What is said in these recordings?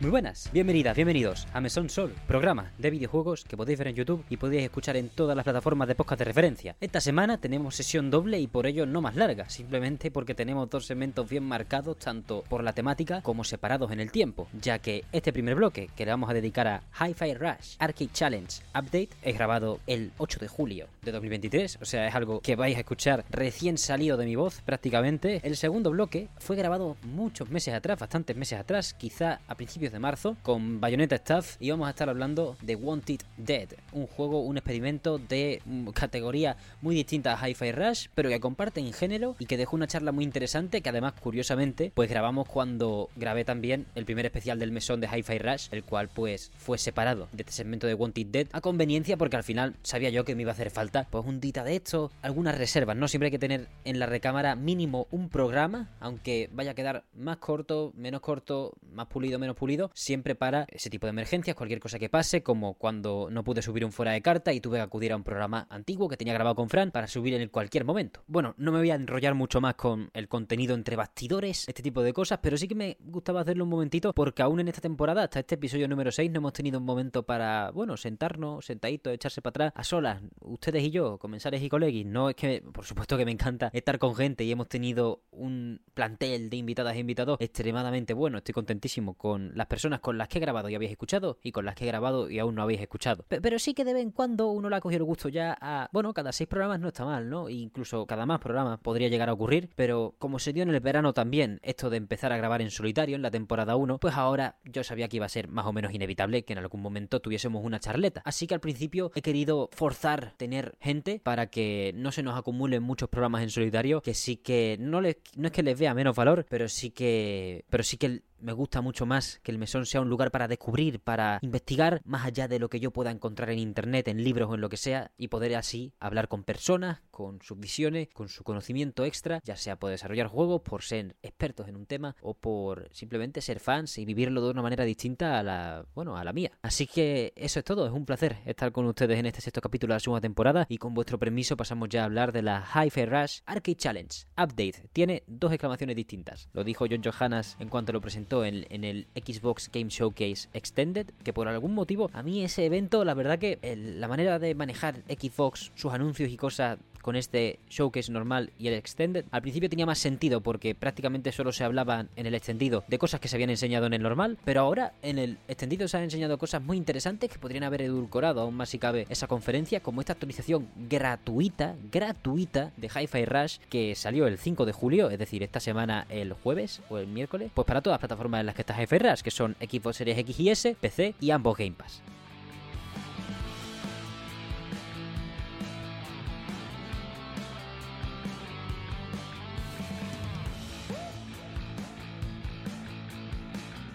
Muy buenas, bienvenidas, bienvenidos a Mesón Sol, programa de videojuegos que podéis ver en YouTube y podéis escuchar en todas las plataformas de podcast de referencia. Esta semana tenemos sesión doble y por ello no más larga, simplemente porque tenemos dos segmentos bien marcados tanto por la temática como separados en el tiempo, ya que este primer bloque que le vamos a dedicar a Hi-Fi Rush Arcade Challenge Update es grabado el 8 de julio de 2023, o sea, es algo que vais a escuchar recién salido de mi voz prácticamente. El segundo bloque fue grabado muchos meses atrás, bastantes meses atrás, quizá a principios de marzo con Bayonetta Staff y vamos a estar hablando de Wanted Dead, un juego, un experimento de mm, categoría muy distinta a Hi-Fi Rush, pero que comparte en género y que dejó una charla muy interesante que además curiosamente pues grabamos cuando grabé también el primer especial del mesón de Hi-Fi Rush, el cual pues fue separado de este segmento de Wanted Dead a conveniencia porque al final sabía yo que me iba a hacer falta pues un dita de esto, algunas reservas, ¿no? Siempre hay que tener en la recámara mínimo un programa, aunque vaya a quedar más corto, menos corto, más pulido, menos pulido, siempre para ese tipo de emergencias, cualquier cosa que pase, como cuando no pude subir un fuera de carta y tuve que acudir a un programa antiguo que tenía grabado con Fran para subir en cualquier momento. Bueno, no me voy a enrollar mucho más con el contenido entre bastidores, este tipo de cosas, pero sí que me gustaba hacerlo un momentito porque aún en esta temporada, hasta este episodio número 6, no hemos tenido un momento para, bueno, sentarnos, sentaditos, echarse para atrás, a solas, ustedes y yo, comensales y colegis. No es que, por supuesto que me encanta estar con gente y hemos tenido un plantel de invitadas e invitados extremadamente bueno. Estoy contentísimo con las personas con las que he grabado y habéis escuchado y con las que he grabado y aún no habéis escuchado. pero sí que de vez en cuando uno le ha cogido el gusto ya a... Bueno, cada seis programas no está mal, ¿no? E incluso cada más programas podría llegar a ocurrir, pero como se dio en el verano también esto de empezar a grabar en solitario en la temporada 1, pues ahora yo sabía que iba a ser más o menos inevitable que en algún momento tuviésemos una charleta. Así que al principio he querido forzar tener gente para que no se nos acumulen muchos programas en solitario, que sí que no, les, no es que les vea menos valor, pero sí que... Pero sí que me gusta mucho más que el mesón sea un lugar para descubrir, para investigar, más allá de lo que yo pueda encontrar en internet, en libros o en lo que sea, y poder así hablar con personas, con sus visiones, con su conocimiento extra, ya sea por desarrollar juegos, por ser expertos en un tema, o por simplemente ser fans y vivirlo de una manera distinta a la, bueno, a la mía. Así que eso es todo, es un placer estar con ustedes en este sexto capítulo de la segunda temporada, y con vuestro permiso pasamos ya a hablar de la Hi-Fi Rush Arcade Challenge Update. Tiene dos exclamaciones distintas. Lo dijo John Johannes en cuanto lo presentó en, el Xbox Game Showcase Extended, que por algún motivo a mí ese evento, la verdad que la manera de manejar Xbox, sus anuncios y cosas con este showcase normal y el extended, al principio tenía más sentido porque prácticamente solo se hablaba en el extendido de cosas que se habían enseñado en el normal, pero ahora en el extendido se han enseñado cosas muy interesantes que podrían haber edulcorado aún más si cabe esa conferencia, como esta actualización gratuita, gratuita de Hi-Fi Rush que salió el 5 de julio, es decir, esta semana el jueves o el miércoles, pues para todas las plataformas en las que está Hi-Fi que son Xbox Series X y S, PC y ambos Game Pass.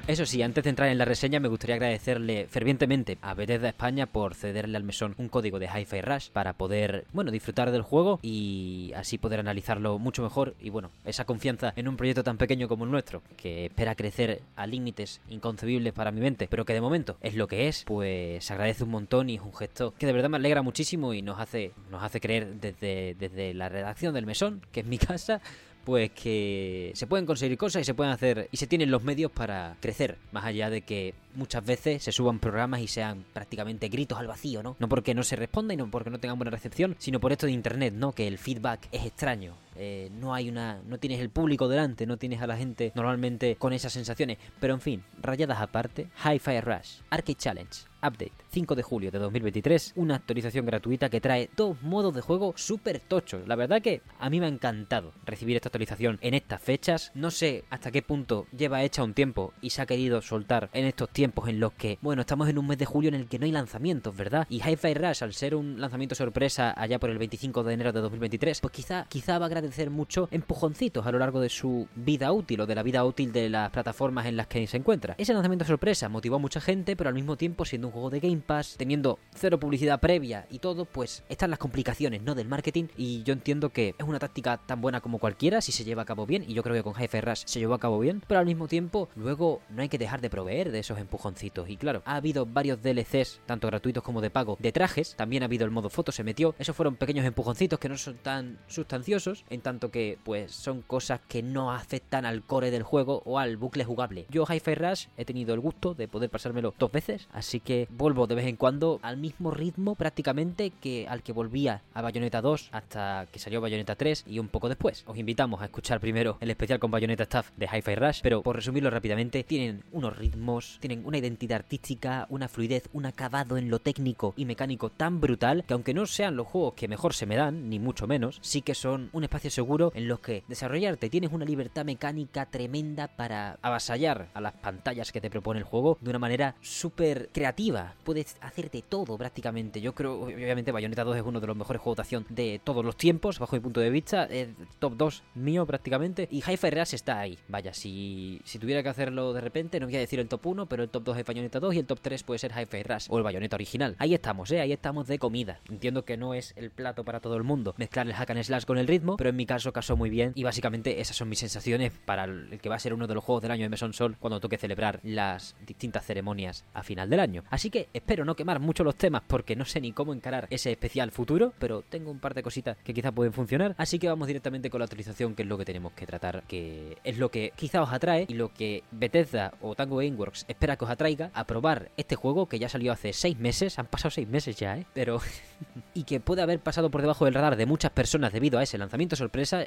Eso sí, antes de entrar en la reseña me gustaría agradecerle fervientemente a Bethesda España por cederle al mesón un código de Hi-Fi Rush para poder, bueno, disfrutar del juego y así poder analizarlo mucho mejor. Y bueno, esa confianza en un proyecto tan pequeño como el nuestro, que espera crecer a límites inconcebibles para mi mente, pero que de momento es lo que es, pues se agradece un montón y es un gesto que de verdad me alegra muchísimo y nos hace, nos hace creer desde, desde la redacción del mesón, que es mi casa, pues que se pueden conseguir cosas y se pueden hacer y se tienen los medios para crecer, más allá de que muchas veces se suban programas y sean prácticamente gritos al vacío, ¿no? No porque no se responda y no porque no tengan buena recepción, sino por esto de internet, ¿no? Que el feedback es extraño. Eh, no hay una. no tienes el público delante, no tienes a la gente normalmente con esas sensaciones. Pero en fin, rayadas aparte, Hi-Fi Rush, Arcade Challenge, Update, 5 de julio de 2023, una actualización gratuita que trae dos modos de juego súper tochos. La verdad que a mí me ha encantado recibir esta actualización en estas fechas. No sé hasta qué punto lleva hecha un tiempo y se ha querido soltar en estos tiempos en los que, bueno, estamos en un mes de julio en el que no hay lanzamientos, ¿verdad? Y Hi-Fi Rush, al ser un lanzamiento sorpresa allá por el 25 de enero de 2023, pues quizá, quizá va a agradecer mucho empujoncitos a lo largo de su vida útil o de la vida útil de las plataformas en las que se encuentra. Ese lanzamiento sorpresa motivó a mucha gente, pero al mismo tiempo siendo un juego de Game Pass, teniendo cero publicidad previa y todo, pues están las complicaciones, ¿no? Del marketing y yo entiendo que es una táctica tan buena como cualquiera si se lleva a cabo bien y yo creo que con Hi-Fi Rush se llevó a cabo bien, pero al mismo tiempo luego no hay que dejar de proveer de esos empujoncitos y claro, ha habido varios DLCs, tanto gratuitos como de pago, de trajes, también ha habido el modo foto, se metió, esos fueron pequeños empujoncitos que no son tan sustanciosos, en tanto que pues son cosas que no afectan al core del juego o al bucle jugable. Yo Hi-Fi Rush he tenido el gusto de poder pasármelo dos veces, así que vuelvo de vez en cuando al mismo ritmo prácticamente que al que volvía a Bayonetta 2 hasta que salió Bayonetta 3 y un poco después. Os invitamos a escuchar primero el especial con Bayonetta Staff de Hi-Fi Rush, pero por resumirlo rápidamente, tienen unos ritmos, tienen una identidad artística, una fluidez, un acabado en lo técnico y mecánico tan brutal que aunque no sean los juegos que mejor se me dan, ni mucho menos, sí que son un espacio seguro en los que desarrollarte tienes una libertad mecánica tremenda para avasallar a las pantallas que te propone el juego de una manera súper creativa. Puedes hacerte todo prácticamente. Yo creo, obviamente, Bayonetta 2 es uno de los mejores juegos de acción de todos los tiempos, bajo mi punto de vista. Es top 2 mío prácticamente. Y Hi-Fi Rush está ahí. Vaya, si, si tuviera que hacerlo de repente, no voy a decir el top 1, pero el top 2 es Bayonetta 2 y el top 3 puede ser Hi-Fi Rush o el Bayonetta original. Ahí estamos, ¿eh? Ahí estamos de comida. Entiendo que no es el plato para todo el mundo mezclar el hack and slash con el ritmo, pero en mi caso casó muy bien y básicamente esas son mis sensaciones para el que va a ser uno de los juegos del año de Meson Sol cuando toque celebrar las distintas ceremonias a final del año. Así que espero no quemar mucho los temas porque no sé ni cómo encarar ese especial futuro, pero tengo un par de cositas que quizás pueden funcionar, así que vamos directamente con la actualización que es lo que tenemos que tratar, que es lo que quizá os atrae y lo que Bethesda o Tango Gameworks espera que os atraiga a probar este juego que ya salió hace 6 meses, han pasado 6 meses ya, ¿eh? Pero... y que puede haber pasado por debajo del radar de muchas personas debido a ese lanzamiento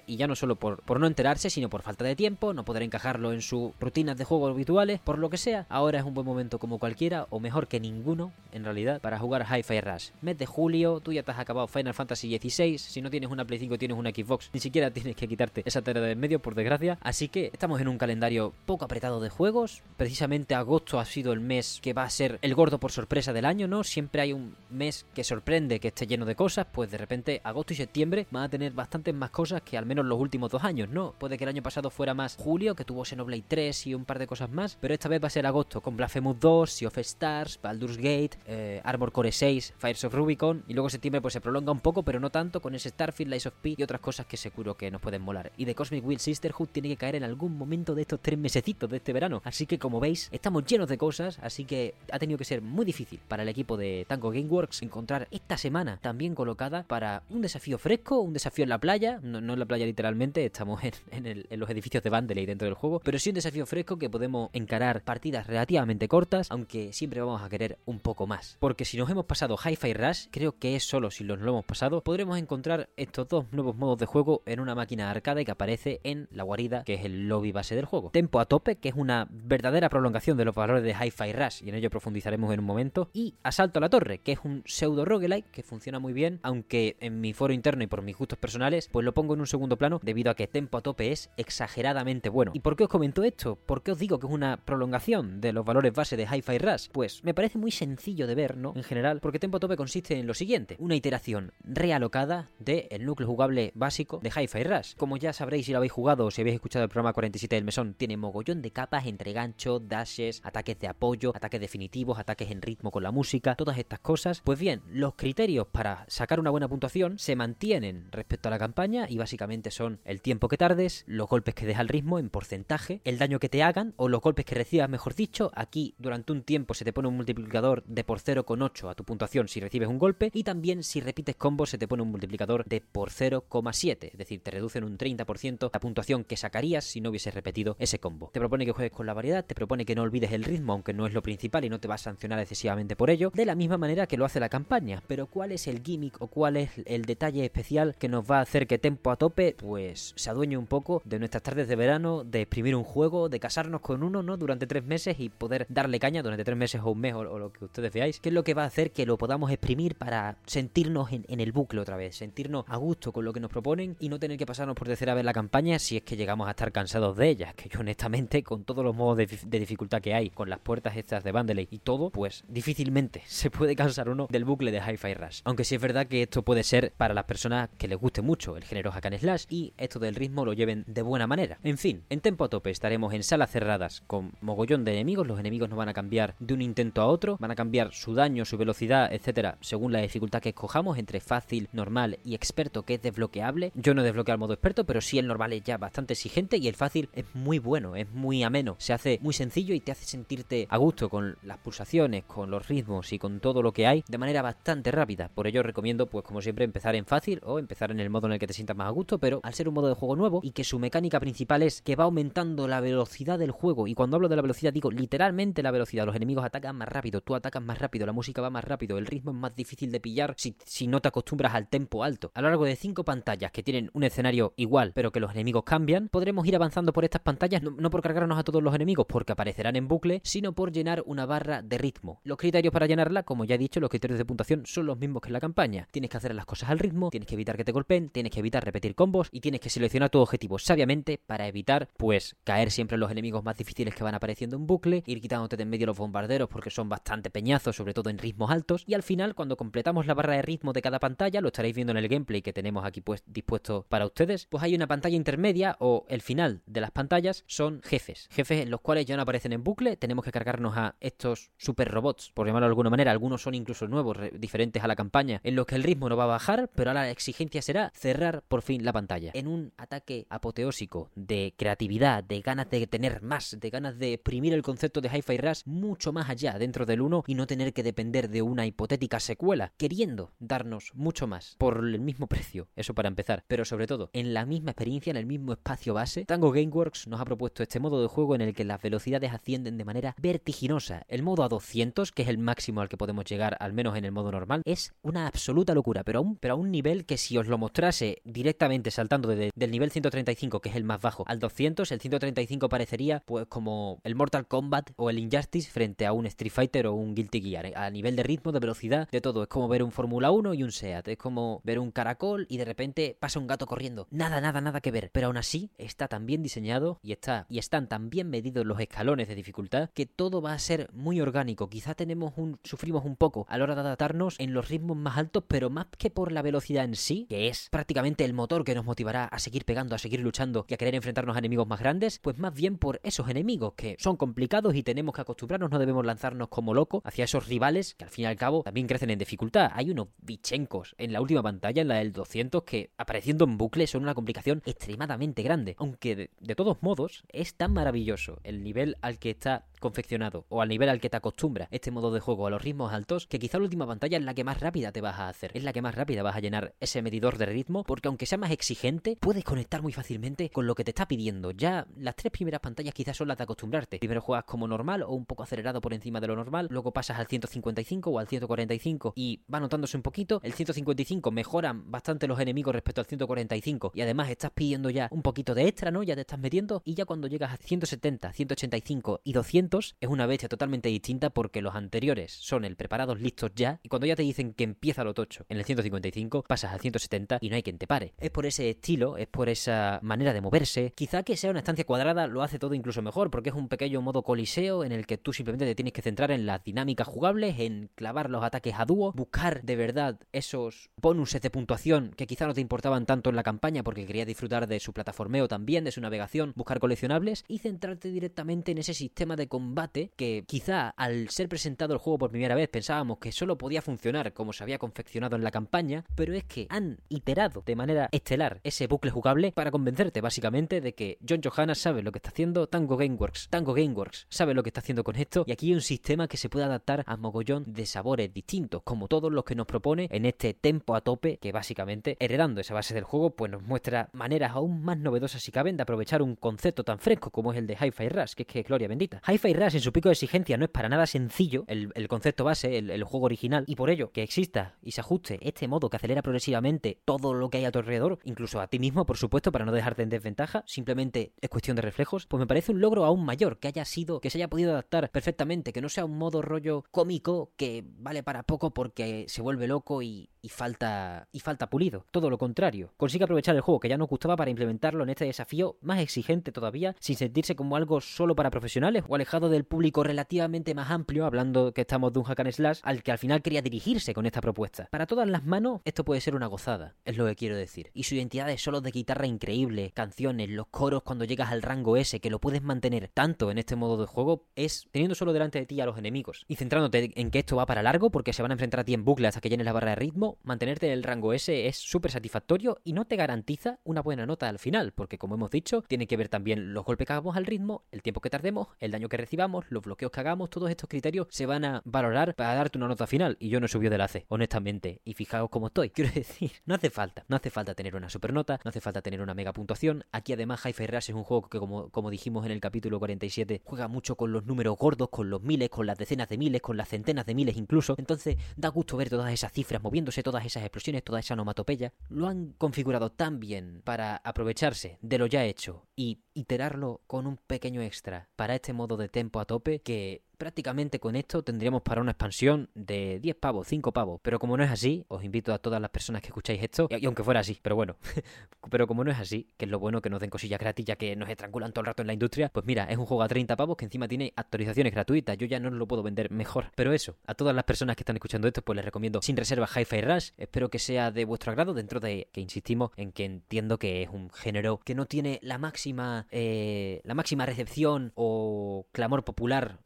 y ya no solo por, por no enterarse, sino por falta de tiempo, no poder encajarlo en sus rutinas de juego habituales, por lo que sea, ahora es un buen momento como cualquiera, o mejor que ninguno, en realidad, para jugar Hi-Fi Rush. Mes de julio, tú ya te has acabado Final Fantasy XVI, si no tienes una Play 5 tienes una Xbox, ni siquiera tienes que quitarte esa tarea de en medio, por desgracia, así que estamos en un calendario poco apretado de juegos, precisamente agosto ha sido el mes que va a ser el gordo por sorpresa del año, ¿no? Siempre hay un mes que sorprende que esté lleno de cosas, pues de repente agosto y septiembre van a tener bastantes más cosas que al menos los últimos dos años, ¿no? Puede que el año pasado fuera más julio, que tuvo Xenoblade 3 y un par de cosas más, pero esta vez va a ser agosto con Blasphemous 2, Sea of Stars, Baldur's Gate, eh, Armor Core 6, Fires of Rubicon, y luego septiembre pues se prolonga un poco, pero no tanto, con ese Starfield, Lies of P y otras cosas que seguro que nos pueden molar. Y de Cosmic Will Sisterhood tiene que caer en algún momento de estos tres mesecitos de este verano, así que como veis, estamos llenos de cosas, así que ha tenido que ser muy difícil para el equipo de Tango Gameworks encontrar esta semana también colocada para un desafío fresco, un desafío en la playa, no, en la playa literalmente, estamos en los edificios de Vandelay dentro del juego, pero sí un desafío fresco que podemos encarar partidas relativamente cortas, aunque siempre vamos a querer un poco más. Porque si nos hemos pasado Hi-Fi Rush, creo que es solo si nos lo hemos pasado, podremos encontrar estos dos nuevos modos de juego en una máquina arcade que aparece en la guarida, que es el lobby base del juego. Tempo a tope, que es una verdadera prolongación de los valores de Hi-Fi Rush, y en ello profundizaremos en un momento. Y Asalto a la Torre, que es un pseudo roguelike que funciona muy bien, aunque en mi foro interno y por mis gustos personales, pues lo pongo en un segundo plano debido a que Tempo a tope es exageradamente bueno. ¿Y por qué os comento esto? ¿Por qué os digo que es una prolongación de los valores base de Hi-Fi Rush? Pues me parece muy sencillo de ver, ¿no? En general, porque Tempo a tope consiste en lo siguiente: una iteración realocada del núcleo jugable básico de Hi-Fi Rush. Como ya sabréis si lo habéis jugado o si habéis escuchado el programa 47 del mesón, tiene mogollón de capas entre ganchos, dashes, ataques de apoyo, ataques definitivos, ataques en ritmo con la música, todas estas cosas. Pues bien, los criterios para sacar una buena puntuación se mantienen respecto a la campaña y básicamente son el tiempo que tardes, los golpes que deja el ritmo en porcentaje, el daño que te hagan o los golpes que recibas, mejor dicho. Aquí durante un tiempo se te pone un multiplicador de por 0,8 a tu puntuación si recibes un golpe y también si repites combos se te pone un multiplicador de por 0,7, es decir, te reducen un 30% la puntuación que sacarías si no hubieses repetido ese combo. Te propone que juegues con la variedad, te propone que no olvides el ritmo aunque no es lo principal y no te va a sancionar excesivamente por ello, de la misma manera que lo hace la campaña. Pero ¿cuál es el gimmick o cuál es el detalle especial que nos va a hacer que Tempo a tope pues se adueñe un poco de nuestras tardes de verano, de exprimir un juego, de casarnos con uno, ¿no? Durante tres meses y poder darle caña durante tres meses o un mes o, lo que ustedes veáis, que es lo que va a hacer que lo podamos exprimir para sentirnos en, el bucle otra vez, sentirnos a gusto con lo que nos proponen y no tener que pasarnos por tercera vez la campaña si es que llegamos a estar cansados de ella, que yo honestamente con todos los modos de, de dificultad que hay, con las puertas estas de Bandeley y todo, pues difícilmente se puede cansar uno del bucle de Hi-Fi Rush. Aunque sí es verdad que esto puede ser para las personas que les guste mucho el género hack and slash y esto del ritmo lo lleven de buena manera. En fin, en tempo a tope estaremos en salas cerradas con mogollón de enemigos, los enemigos no van a cambiar de un intento a otro, van a cambiar su daño, su velocidad, etcétera, según la dificultad que escojamos entre fácil, normal y experto que es desbloqueable. Yo no he desbloqueado el modo experto, pero sí el normal es ya bastante exigente y el fácil es muy bueno, es muy ameno, se hace muy sencillo y te hace sentirte a gusto con las pulsaciones, con los ritmos y con todo lo que hay de manera bastante rápida. Por ello recomiendo, pues como siempre, empezar en fácil o empezar en el modo en el que te sientas más a gusto, pero al ser un modo de juego nuevo y que su mecánica principal es que va aumentando la velocidad del juego, y cuando hablo de la velocidad digo literalmente la velocidad, los enemigos atacan más rápido, tú atacas más rápido, la música va más rápido, el ritmo es más difícil de pillar si, si no te acostumbras al tempo alto. A lo largo de cinco pantallas que tienen un escenario igual, pero que los enemigos cambian, podremos ir avanzando por estas pantallas no, no por cargarnos a todos los enemigos porque aparecerán en bucle, sino por llenar una barra de ritmo. Los criterios para llenarla, como ya he dicho, los criterios de puntuación son los mismos que en la campaña. Tienes que hacer las cosas al ritmo, tienes que evitar que te golpeen, tienes que evitar repetir combos y tienes que seleccionar tu objetivo sabiamente para evitar, pues, caer siempre en los enemigos más difíciles que van apareciendo en bucle, ir quitándote de en medio los bombarderos porque son bastante peñazos, sobre todo en ritmos altos, y al final, cuando completamos la barra de ritmo de cada pantalla, lo estaréis viendo en el gameplay que tenemos aquí pues dispuesto para ustedes, pues hay una pantalla intermedia o el final de las pantallas son jefes, jefes en los cuales ya no aparecen en bucle, tenemos que cargarnos a estos super robots, por llamarlo de alguna manera, algunos son incluso nuevos, diferentes a la campaña, en los que el ritmo no va a bajar, pero ahora la exigencia será cerrar por fin la pantalla. En un ataque apoteósico de creatividad, de ganas de tener más, de ganas de exprimir el concepto de Hi-Fi Rush mucho más allá dentro del 1 y no tener que depender de una hipotética secuela, queriendo darnos mucho más por el mismo precio, eso para empezar, pero sobre todo en la misma experiencia, en el mismo espacio base, Tango Gameworks nos ha propuesto este modo de juego en el que las velocidades ascienden de manera vertiginosa. El modo a 200, que es el máximo al que podemos llegar, al menos en el modo normal, es una absoluta locura, pero a un, pero a un nivel que si os lo mostrase directamente saltando de, del nivel 135, que es el más bajo, al 200, el 135 parecería pues como el Mortal Kombat o el Injustice frente a un Street Fighter o un Guilty Gear. ¿eh? A nivel de ritmo, de velocidad, de todo. Es como ver un Fórmula 1 y un SEAT. Es como ver un caracol y de repente pasa un gato corriendo. Nada, nada, nada que ver. Pero aún así está tan bien diseñado y está y están tan bien medidos los escalones de dificultad que todo va a ser muy orgánico. Quizá tenemos un sufrimos un poco a la hora de adaptarnos en los ritmos más altos, pero más que por la velocidad en sí, que es prácticamente el motor que nos motivará a seguir pegando, a seguir luchando y a querer enfrentarnos a enemigos más grandes, pues más bien por esos enemigos que son complicados y tenemos que acostumbrarnos, no debemos lanzarnos como locos hacia esos rivales que al fin y al cabo también crecen en dificultad. Hay unos bichencos en la última pantalla, en la del 200, que apareciendo en bucle son una complicación extremadamente grande. Aunque de, de todos modos es tan maravilloso el nivel al que está confeccionado o al nivel al que te acostumbra este modo de juego a los ritmos altos, que quizá la última pantalla es la que más rápida te vas a hacer, es la que más rápida vas a llenar ese medidor de ritmo, porque aunque sea más exigente, puedes conectar muy fácilmente con lo que te está pidiendo. Ya las tres primeras pantallas quizás son las de acostumbrarte. Primero juegas como normal o un poco acelerado por encima de lo normal, luego pasas al 155 o al 145 y va notándose un poquito. El 155 mejoran bastante los enemigos respecto al 145 y además estás pidiendo ya un poquito de extra, ¿no? Ya te estás metiendo y ya cuando llegas a 170, 185 y 200 es una bestia totalmente distinta porque los anteriores son el preparados listos ya y cuando ya te dicen que empieza lo tocho en el 155 pasas al 170 y no hay quien te pare. Es por ese estilo, es por esa manera de moverse. Quizá que sea una estancia cuadrada lo hace todo incluso mejor porque es un pequeño modo coliseo en el que tú simplemente te tienes que centrar en las dinámicas jugables, en clavar los ataques a dúo, buscar de verdad esos bonuses de puntuación que quizá no te importaban tanto en la campaña porque querías disfrutar de su plataformeo también, de su navegación, buscar coleccionables y centrarte directamente en ese sistema de combate que quizá al ser presentado el juego por primera vez pensábamos que solo podía funcionar como se había confeccionado en la campaña, pero es que han iterado de manera estelar ese bucle jugable para convencerte básicamente de que John Johanna sabe lo que está haciendo Tango Gameworks. Tango Gameworks sabe lo que está haciendo con esto y aquí hay un sistema que se puede adaptar a mogollón de sabores distintos, como todos los que nos propone en este tempo a tope que básicamente heredando esa base del juego pues nos muestra maneras aún más novedosas si caben de aprovechar un concepto tan fresco como es el de Hi-Fi Rush, que es que gloria bendita. Rush en su pico de exigencia no es para nada sencillo, el, concepto base, el, juego original, y por ello que exista y se ajuste este modo que acelera progresivamente todo lo que hay a tu alrededor, incluso a ti mismo, por supuesto, para no dejarte en desventaja, simplemente es cuestión de reflejos, pues me parece un logro aún mayor que haya sido, que se haya podido adaptar perfectamente, que no sea un modo rollo cómico que vale para poco porque se vuelve loco y, y falta y falta pulido. Todo lo contrario. Consigue aprovechar el juego que ya nos gustaba para implementarlo en este desafío más exigente todavía, sin sentirse como algo solo para profesionales o alejado del público relativamente más amplio, hablando que estamos de un hack and slash al que al final quería dirigirse con esta propuesta. Para todas las manos, esto puede ser una gozada, es lo que quiero decir. Y su identidad de solos de guitarra increíble, canciones, los coros cuando llegas al rango S, que lo puedes mantener tanto en este modo de juego, es teniendo solo delante de ti a los enemigos y centrándote en que esto va para largo porque se van a enfrentar a ti en bucle hasta que llenes la barra de ritmo, mantenerte en el rango S es súper satisfactorio y no te garantiza una buena nota al final, porque como hemos dicho, tiene que ver también los golpes que hagamos al ritmo, el tiempo que tardemos, el daño que recibamos, los bloqueos que hagamos, todos estos criterios se van a valorar para darte una nota final. Y yo no he subido de la honestamente. Y fijaos cómo estoy. Quiero decir, no hace falta. No hace falta tener una super nota, no hace falta tener una mega puntuación. Aquí además Hi-Fi Rush es un juego que, como, como dijimos en el capítulo 47, juega mucho con los números gordos, con los miles, con las decenas de miles, con las centenas de miles incluso. Entonces da gusto ver todas esas cifras moviéndose, todas esas explosiones, toda esa onomatopeya. Lo han configurado tan bien para aprovecharse de lo ya hecho y iterarlo con un pequeño extra para este modo de tempo a tope que prácticamente con esto tendríamos para una expansión de 10 pavos, 5 pavos. Pero como no es así, os invito a todas las personas que escucháis esto, y, aunque fuera así, pero bueno, pero como no es así, que es lo bueno que nos den cosillas gratis ya que nos estrangulan todo el rato en la industria, pues mira, es un juego a 30 pavos que encima tiene actualizaciones gratuitas. Yo ya no lo puedo vender mejor. Pero eso, a todas las personas que están escuchando esto, pues les recomiendo sin reserva Hi-Fi Rush. Espero que sea de vuestro agrado dentro de que insistimos en que entiendo que es un género que no tiene la máxima, eh, la máxima recepción o clamor popular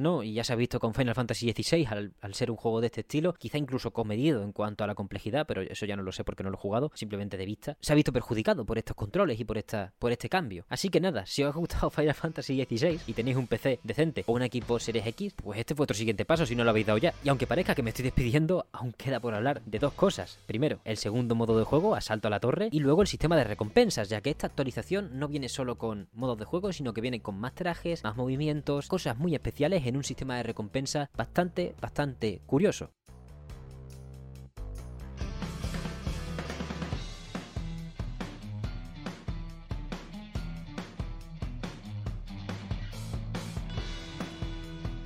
¿no? Y ya se ha visto con Final Fantasy XVI al, al ser un juego de este estilo, quizá incluso comedido en cuanto a la complejidad, pero eso ya no lo sé porque no lo he jugado, simplemente de vista. Se ha visto perjudicado por estos controles y por esta, por este cambio. Así que nada, si os ha gustado Final Fantasy XVI y tenéis un PC decente o un equipo Series X, pues este fue vuestro siguiente paso si no lo habéis dado ya. Y aunque parezca que me estoy despidiendo, aún queda por hablar de dos cosas. Primero, el segundo modo de juego, Asalto a la Torre, y luego el sistema de recompensas, ya que esta actualización no viene solo con modos de juego, sino que viene con más trajes, más movimientos, cosas muy especiales en un sistema de recompensa bastante, bastante curioso.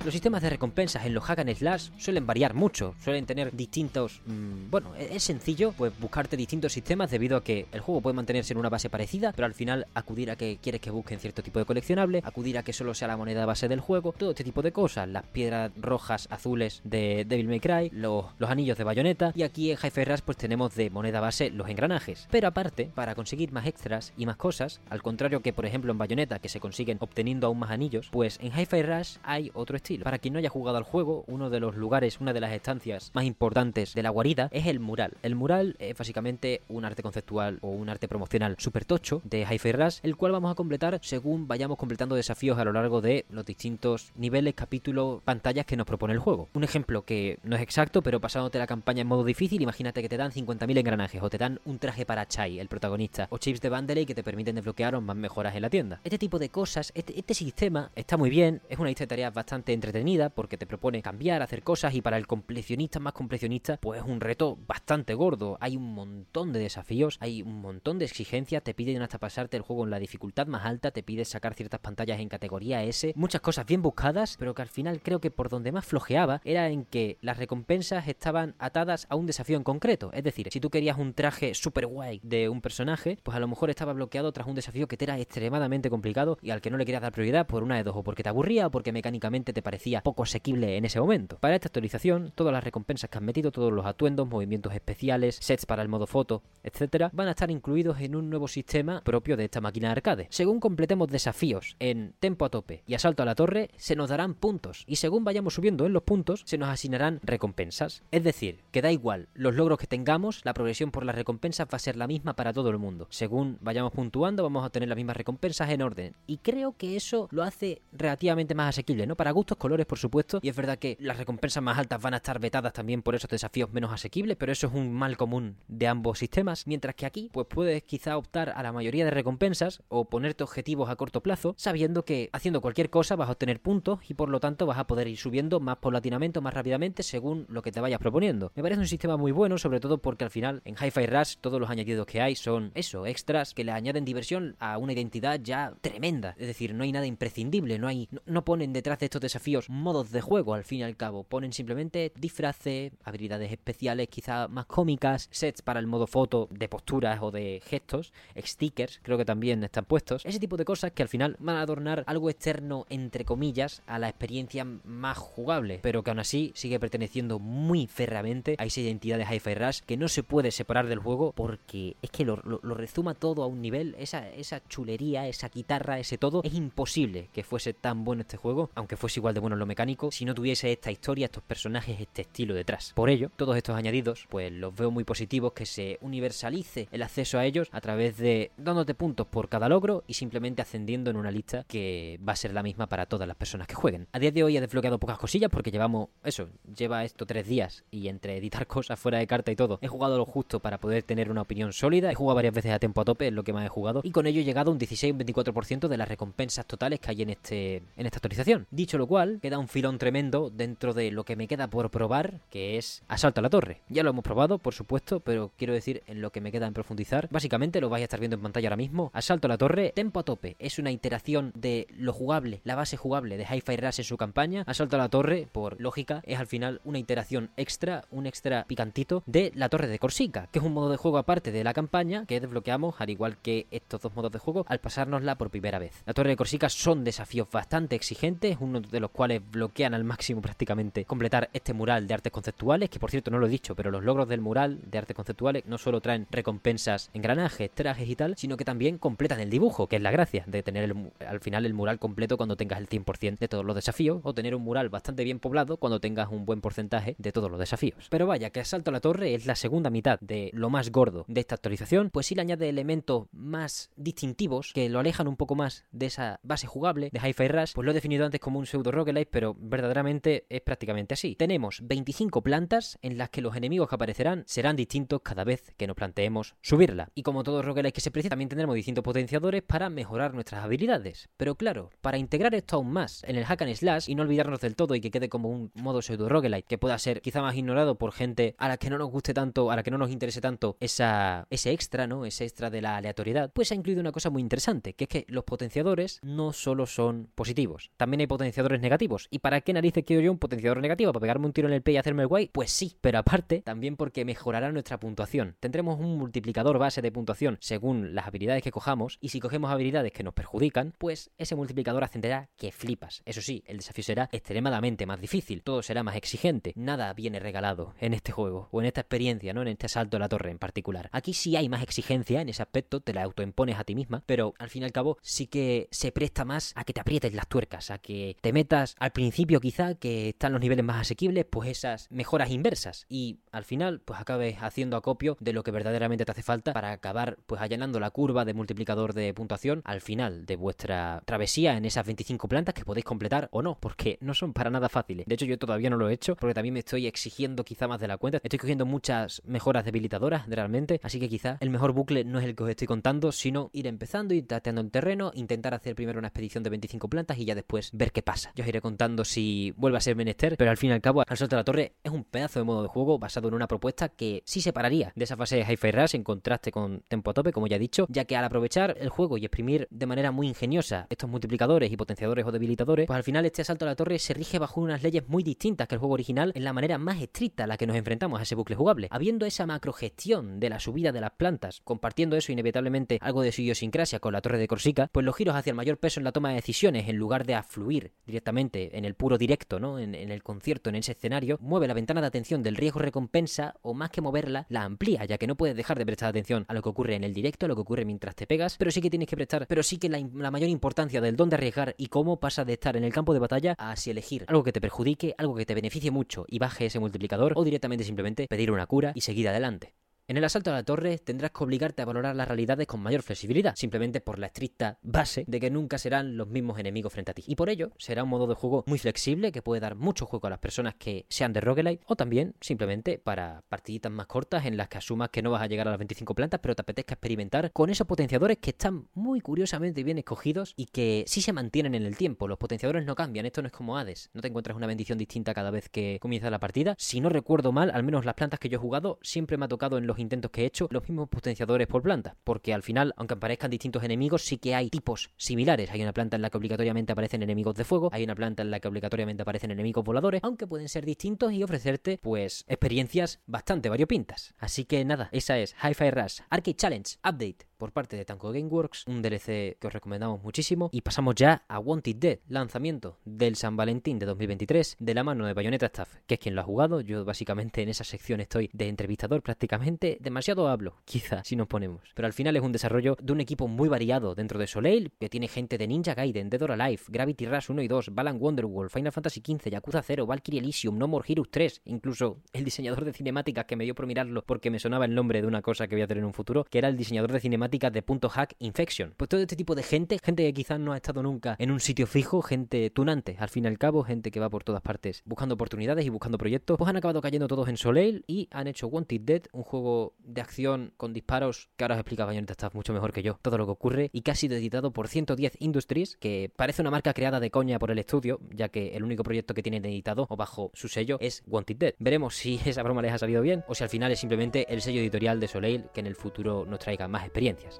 Los sistemas de recompensas en los hack and slash suelen variar mucho, suelen tener distintos... Mmm, bueno, es sencillo pues buscarte distintos sistemas debido a que el juego puede mantenerse en una base parecida, pero al final acudir a que quieres que busquen cierto tipo de coleccionable, acudir a que solo sea la moneda base del juego, todo este tipo de cosas, las piedras rojas, azules de Devil May Cry, los, los anillos de bayoneta, y aquí en Hi-Fi Rush pues tenemos de moneda base los engranajes. Pero aparte, para conseguir más extras y más cosas, al contrario que por ejemplo en bayoneta que se consiguen obteniendo aún más anillos, pues en Hi-Fi Rush hay otro estilo. Para quien no haya jugado al juego, uno de los lugares, una de las estancias más importantes de la guarida es el mural. El mural es básicamente un arte conceptual o un arte promocional super tocho de Hi-Fi el cual vamos a completar según vayamos completando desafíos a lo largo de los distintos niveles, capítulos, pantallas que nos propone el juego. Un ejemplo que no es exacto, pero pasándote la campaña en modo difícil, imagínate que te dan 50.000 engranajes o te dan un traje para Chai, el protagonista, o chips de Bandele que te permiten desbloquear más mejoras en la tienda. Este tipo de cosas, este, este sistema está muy bien, es una lista de tareas bastante entretenida porque te propone cambiar, hacer cosas y para el completionista más completionista pues es un reto bastante gordo. Hay un montón de desafíos, hay un montón de exigencias, te piden hasta pasarte el juego en la dificultad más alta, te pide sacar ciertas pantallas en categoría S, muchas cosas bien buscadas, pero que al final creo que por donde más flojeaba era en que las recompensas estaban atadas a un desafío en concreto. Es decir, si tú querías un traje super guay de un personaje, pues a lo mejor estaba bloqueado tras un desafío que te era extremadamente complicado y al que no le querías dar prioridad por una de dos, o porque te aburría o porque mecánicamente te parecía poco asequible en ese momento. Para esta actualización, todas las recompensas que han metido, todos los atuendos, movimientos especiales, sets para el modo foto, etcétera, van a estar incluidos en un nuevo sistema propio de esta máquina de arcade. Según completemos desafíos en tempo a tope y asalto a la torre, se nos darán puntos y según vayamos subiendo en los puntos, se nos asignarán recompensas. Es decir, que da igual los logros que tengamos, la progresión por las recompensas va a ser la misma para todo el mundo. Según vayamos puntuando, vamos a tener las mismas recompensas en orden. Y creo que eso lo hace relativamente más asequible, ¿no? Para gustos, colores, por supuesto. Y es verdad que las recompensas más altas van a estar vetadas también por esos desafíos menos asequibles, pero eso es un mal común de ambos sistemas. Mientras que aquí, pues puedes quizá optar a la mayoría de recompensas o ponerte objetivos a corto plazo, sabiendo que haciendo cualquier cosa vas a obtener puntos y por lo tanto vas a poder ir subiendo más paulatinamente más rápidamente según lo que te vayas proponiendo. Me parece un sistema muy bueno, sobre todo porque al final en Hi-Fi Rush todos los añadidos que hay son eso, extras que le añaden diversión a una identidad ya tremenda. Es decir, no hay nada imprescindible, no hay no ponen detrás de estos desafíos modos de juego al fin y al cabo, ponen simplemente disfraces, habilidades especiales quizá más cómicas, sets para el modo foto de posturas o de gestos, stickers, creo que también están puestos, ese tipo de cosas que al final van a adornar algo externo entre comillas a la experiencia más jugable, pero que aún así sigue perteneciendo muy ferramente a esa identidad de Hi-Fi Rush que no se puede separar del juego porque es que lo, lo, rezuma todo a un nivel, esa, chulería, esa guitarra, ese todo, es imposible que fuese tan bueno este juego, aunque fuese igual de bueno en lo mecánico si no tuviese esta historia, estos personajes, este estilo detrás. Por ello, todos estos añadidos, pues los veo muy positivos que se universalice el acceso a ellos a través de dándote puntos por cada logro y simplemente ascendiendo en una lista que va a ser la misma para todas las personas que jueguen. A día de hoy he desbloqueado pocas cosillas porque llevamos, eso, lleva esto tres días y entre editar cosas fuera de carta y todo, he jugado lo justo para poder tener una opinión sólida. He jugado varias veces a tiempo a tope, es lo que más he jugado, y con ello he llegado a un 16-24% de las recompensas totales que hay en, este, en esta actualización. Dicho lo cual, queda un filón tremendo dentro de lo que me queda por probar, que es Asalto a la Torre. Ya lo hemos probado, por supuesto, pero quiero decir en lo que me queda en profundizar. Básicamente lo vais a estar viendo en pantalla ahora mismo. Asalto a la Torre, tempo a tope. Es una iteración de lo jugable, la base jugable de Hi-Fi Rush en su campaña. Asalto a la Torre, por lógica, es al final una iteración extra, un extra picantito de la Torre de Corsica, que es un modo de juego aparte de la campaña que desbloqueamos, al igual que estos dos modos de juego, al pasárnosla por primera vez. La Torre de Corsica son desafíos bastante exigentes, uno de los cuales bloquean al máximo prácticamente completar este mural de artes conceptuales, que por cierto no lo he dicho, pero los logros del mural de artes conceptuales no solo traen recompensas, engranajes, trajes y tal, sino que también completan el dibujo, que es la gracia de tener al final el mural completo cuando tengas el 100% de todos los desafíos, o tener un mural bastante bien poblado cuando tengas un buen porcentaje de todos los desafíos. Pero vaya, que Asalto a la Torre es la segunda mitad de lo más gordo de esta actualización, pues sí le añade elementos más distintivos que lo alejan un poco más de esa base jugable de Hi-Fi Rush, pues lo he definido antes como un pseudo pero verdaderamente es prácticamente así. Tenemos 25 plantas en las que los enemigos que aparecerán serán distintos cada vez que nos planteemos subirla. Y como todo roguelite que se precisa, también tendremos distintos potenciadores para mejorar nuestras habilidades. Pero claro, para integrar esto aún más en el hack and slash y no olvidarnos del todo y que quede como un modo pseudo roguelite que pueda ser quizá más ignorado por gente a la que no nos guste tanto, a la que no nos interese tanto esa, ese extra, ¿no? Ese extra de la aleatoriedad, pues ha incluido una cosa muy interesante, que es que los potenciadores no solo son positivos, también hay potenciadores negativos. ¿Y para qué narices quiero yo un potenciador negativo? ¿Para pegarme un tiro en el pie y hacerme el guay? Pues sí, pero aparte, también porque mejorará nuestra puntuación. Tendremos un multiplicador base de puntuación según las habilidades que cojamos, y si cogemos habilidades que nos perjudican, pues ese multiplicador ascenderá que flipas. Eso sí, el desafío será extremadamente más difícil, todo será más exigente, nada viene regalado en este juego, o en esta experiencia, ¿no? En este salto a la torre en particular. Aquí sí hay más exigencia en ese aspecto, te la autoimpones a ti misma, pero al fin y al cabo sí que se presta más a que te aprietes las tuercas, a que te metas al principio quizá que están los niveles más asequibles, pues esas mejoras inversas y al final pues acabes haciendo acopio de lo que verdaderamente te hace falta para acabar pues allanando la curva de multiplicador de puntuación al final de vuestra travesía en esas 25 plantas que podéis completar o no, porque no son para nada fáciles. De hecho yo todavía no lo he hecho porque también me estoy exigiendo quizá más de la cuenta. Estoy cogiendo muchas mejoras debilitadoras realmente, así que quizá el mejor bucle no es el que os estoy contando, sino ir empezando, ir tateando el terreno, intentar hacer primero una expedición de 25 plantas y ya después ver qué pasa. Yo os iré contando si vuelve a ser menester, pero al fin y al cabo, al salto de la torre es un pedazo de modo de juego basado en una propuesta que sí separaría de esa fase de Hi-Fi Rush en contraste con Tempo a tope, como ya he dicho, ya que al aprovechar el juego y exprimir de manera muy ingeniosa estos multiplicadores y potenciadores o debilitadores, pues al final este asalto a la torre se rige bajo unas leyes muy distintas que el juego original en la manera más estricta a la que nos enfrentamos a ese bucle jugable. Habiendo esa macrogestión de la subida de las plantas, compartiendo eso inevitablemente algo de su idiosincrasia con la torre de Corsica, pues los giros hacia el mayor peso en la toma de decisiones en lugar de afluir directamente en el puro directo, ¿no? En, el concierto, en ese escenario, mueve la ventana de atención del riesgo recompensa o más que moverla, la amplía, ya que no puedes dejar de prestar atención a lo que ocurre en el directo, a lo que ocurre mientras te pegas, pero sí que tienes que prestar, pero sí que la, la mayor importancia del dónde arriesgar y cómo pasa de estar en el campo de batalla a si elegir algo que te perjudique, algo que te beneficie mucho y baje ese multiplicador o directamente simplemente pedir una cura y seguir adelante. En el asalto a la torre tendrás que obligarte a valorar las realidades con mayor flexibilidad, simplemente por la estricta base de que nunca serán los mismos enemigos frente a ti. Y por ello será un modo de juego muy flexible que puede dar mucho juego a las personas que sean de roguelite o también simplemente para partiditas más cortas en las que asumas que no vas a llegar a las 25 plantas pero te apetezca experimentar con esos potenciadores que están muy curiosamente bien escogidos y que sí se mantienen en el tiempo. Los potenciadores no cambian, esto no es como Hades, no te encuentras una bendición distinta cada vez que comienza la partida. Si no recuerdo mal, al menos las plantas que yo he jugado siempre me ha tocado en los intentos que he hecho los mismos potenciadores por planta, porque al final, aunque aparezcan distintos enemigos, sí que hay tipos similares. Hay una planta en la que obligatoriamente aparecen enemigos de fuego, hay una planta en la que obligatoriamente aparecen enemigos voladores, aunque pueden ser distintos y ofrecerte, pues, experiencias bastante variopintas. Así que nada, esa es Hi-Fi Rush Arcade Challenge Update por parte de Tanko Gameworks, un DLC que os recomendamos muchísimo. Y pasamos ya a Wanted Dead, lanzamiento del San Valentín de 2023, de la mano de Bayonetta Staff, que es quien lo ha jugado. Yo básicamente en esa sección estoy de entrevistador prácticamente. Demasiado hablo, quizá, si nos ponemos. Pero al final es un desarrollo de un equipo muy variado dentro de Soleil, que tiene gente de Ninja Gaiden, Dead or Alive, Gravity Rush 1 y 2, Balan Wonderworld, Final Fantasy XV, Yakuza 0, Valkyrie Elysium, No More Heroes 3, incluso el diseñador de cinemáticas que me dio por mirarlo porque me sonaba el nombre de una cosa que voy a tener en un futuro, que era el diseñador de cinemáticas de Punto Hack Infection. Pues todo este tipo de gente, gente que quizás no ha estado nunca en un sitio fijo, gente tunante, al fin y al cabo, gente que va por todas partes buscando oportunidades y buscando proyectos, pues han acabado cayendo todos en Soleil y han hecho Wanted Dead, un juego de acción con disparos que ahora os explica Bayonetta Staff mucho mejor que yo todo lo que ocurre y que ha editado por 110 Industries, que parece una marca creada de coña por el estudio, ya que el único proyecto que tienen editado o bajo su sello es Wanted Dead. Veremos si esa broma les ha salido bien o si al final es simplemente el sello editorial de Soleil que en el futuro nos traiga más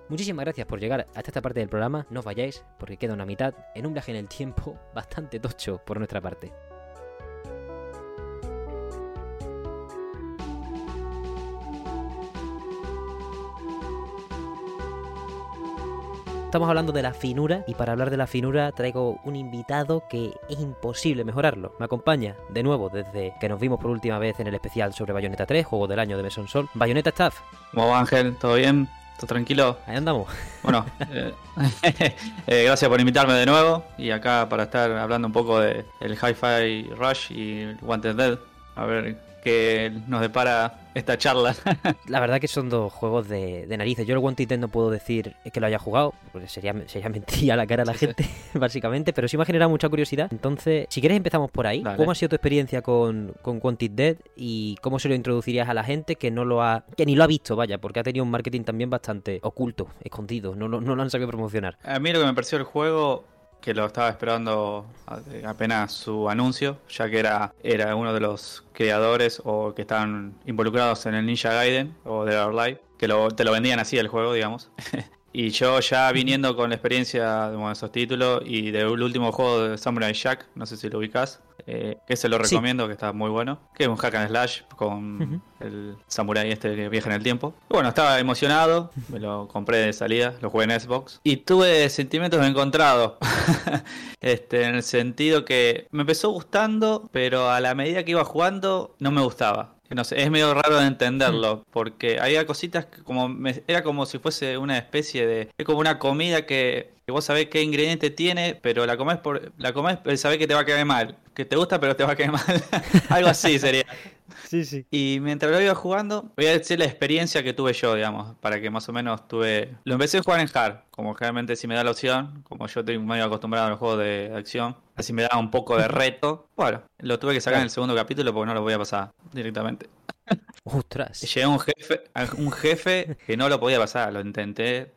Muchísimas gracias por llegar hasta esta parte del programa, no os vayáis porque queda una mitad en un viaje en el tiempo bastante tocho por nuestra parte. Estamos hablando de la finura y para hablar de la finura traigo un invitado que es imposible mejorarlo. Me acompaña de nuevo desde que nos vimos por última vez en el especial sobre Bayonetta 3, juego del año de Mesón Sol. Bayonetta Staff. ¿Cómo va Ángel? ¿Todo bien? ¿Todo tranquilo? Ahí andamos. Bueno, eh, eh, gracias por invitarme de nuevo y acá para estar hablando un poco de el Hi-Fi Rush y Wanted Dead. A ver que nos depara esta charla. la verdad que son dos juegos de, narices. Yo el Wanted Dead no puedo decir que lo haya jugado, porque sería, sería mentira la cara a la gente, básicamente, pero sí me ha generado mucha curiosidad. Entonces, si quieres empezamos por ahí. ¿Cómo ha sido tu experiencia con, con Wanted Dead y cómo se lo introducirías a la gente que no lo ha, que ni lo ha visto, vaya, porque ha tenido un marketing también bastante oculto, escondido, no, no, no lo han sabido promocionar? A mí lo que me pareció el juego que lo estaba esperando apenas su anuncio, ya que era, era uno de los creadores o que estaban involucrados en el Ninja Gaiden o The Live, que lo, te lo vendían así el juego, digamos. Y yo ya viniendo con la experiencia de esos títulos y del último juego de Samurai Jack, no sé si lo ubicás, eh, que se lo recomiendo, que está muy bueno, que es un hack and slash con el samurai este que viaja en el tiempo. bueno, estaba emocionado, me lo compré de salida, lo jugué en Xbox y tuve sentimientos encontrados, este, en el sentido que me empezó gustando, pero a la medida que iba jugando no me gustaba no sé, es medio raro de entenderlo, mm. porque había cositas que como era como si fuese una especie de es como una comida que, vos sabés qué ingrediente tiene, pero la comés por la comés, sabés que te va a quedar mal, que te gusta pero te va a quedar mal. Algo así sería. Sí, sí. Y mientras lo iba jugando, voy a decir la experiencia que tuve yo, digamos, para que más o menos tuve. Lo empecé a jugar en hard, como generalmente si me da la opción, como yo estoy medio acostumbrado a los juegos de acción, así me da un poco de reto. Bueno, lo tuve que sacar en el segundo capítulo porque no lo voy a pasar directamente. Ostras. Llegué a un jefe, a un jefe que no lo podía pasar, lo intenté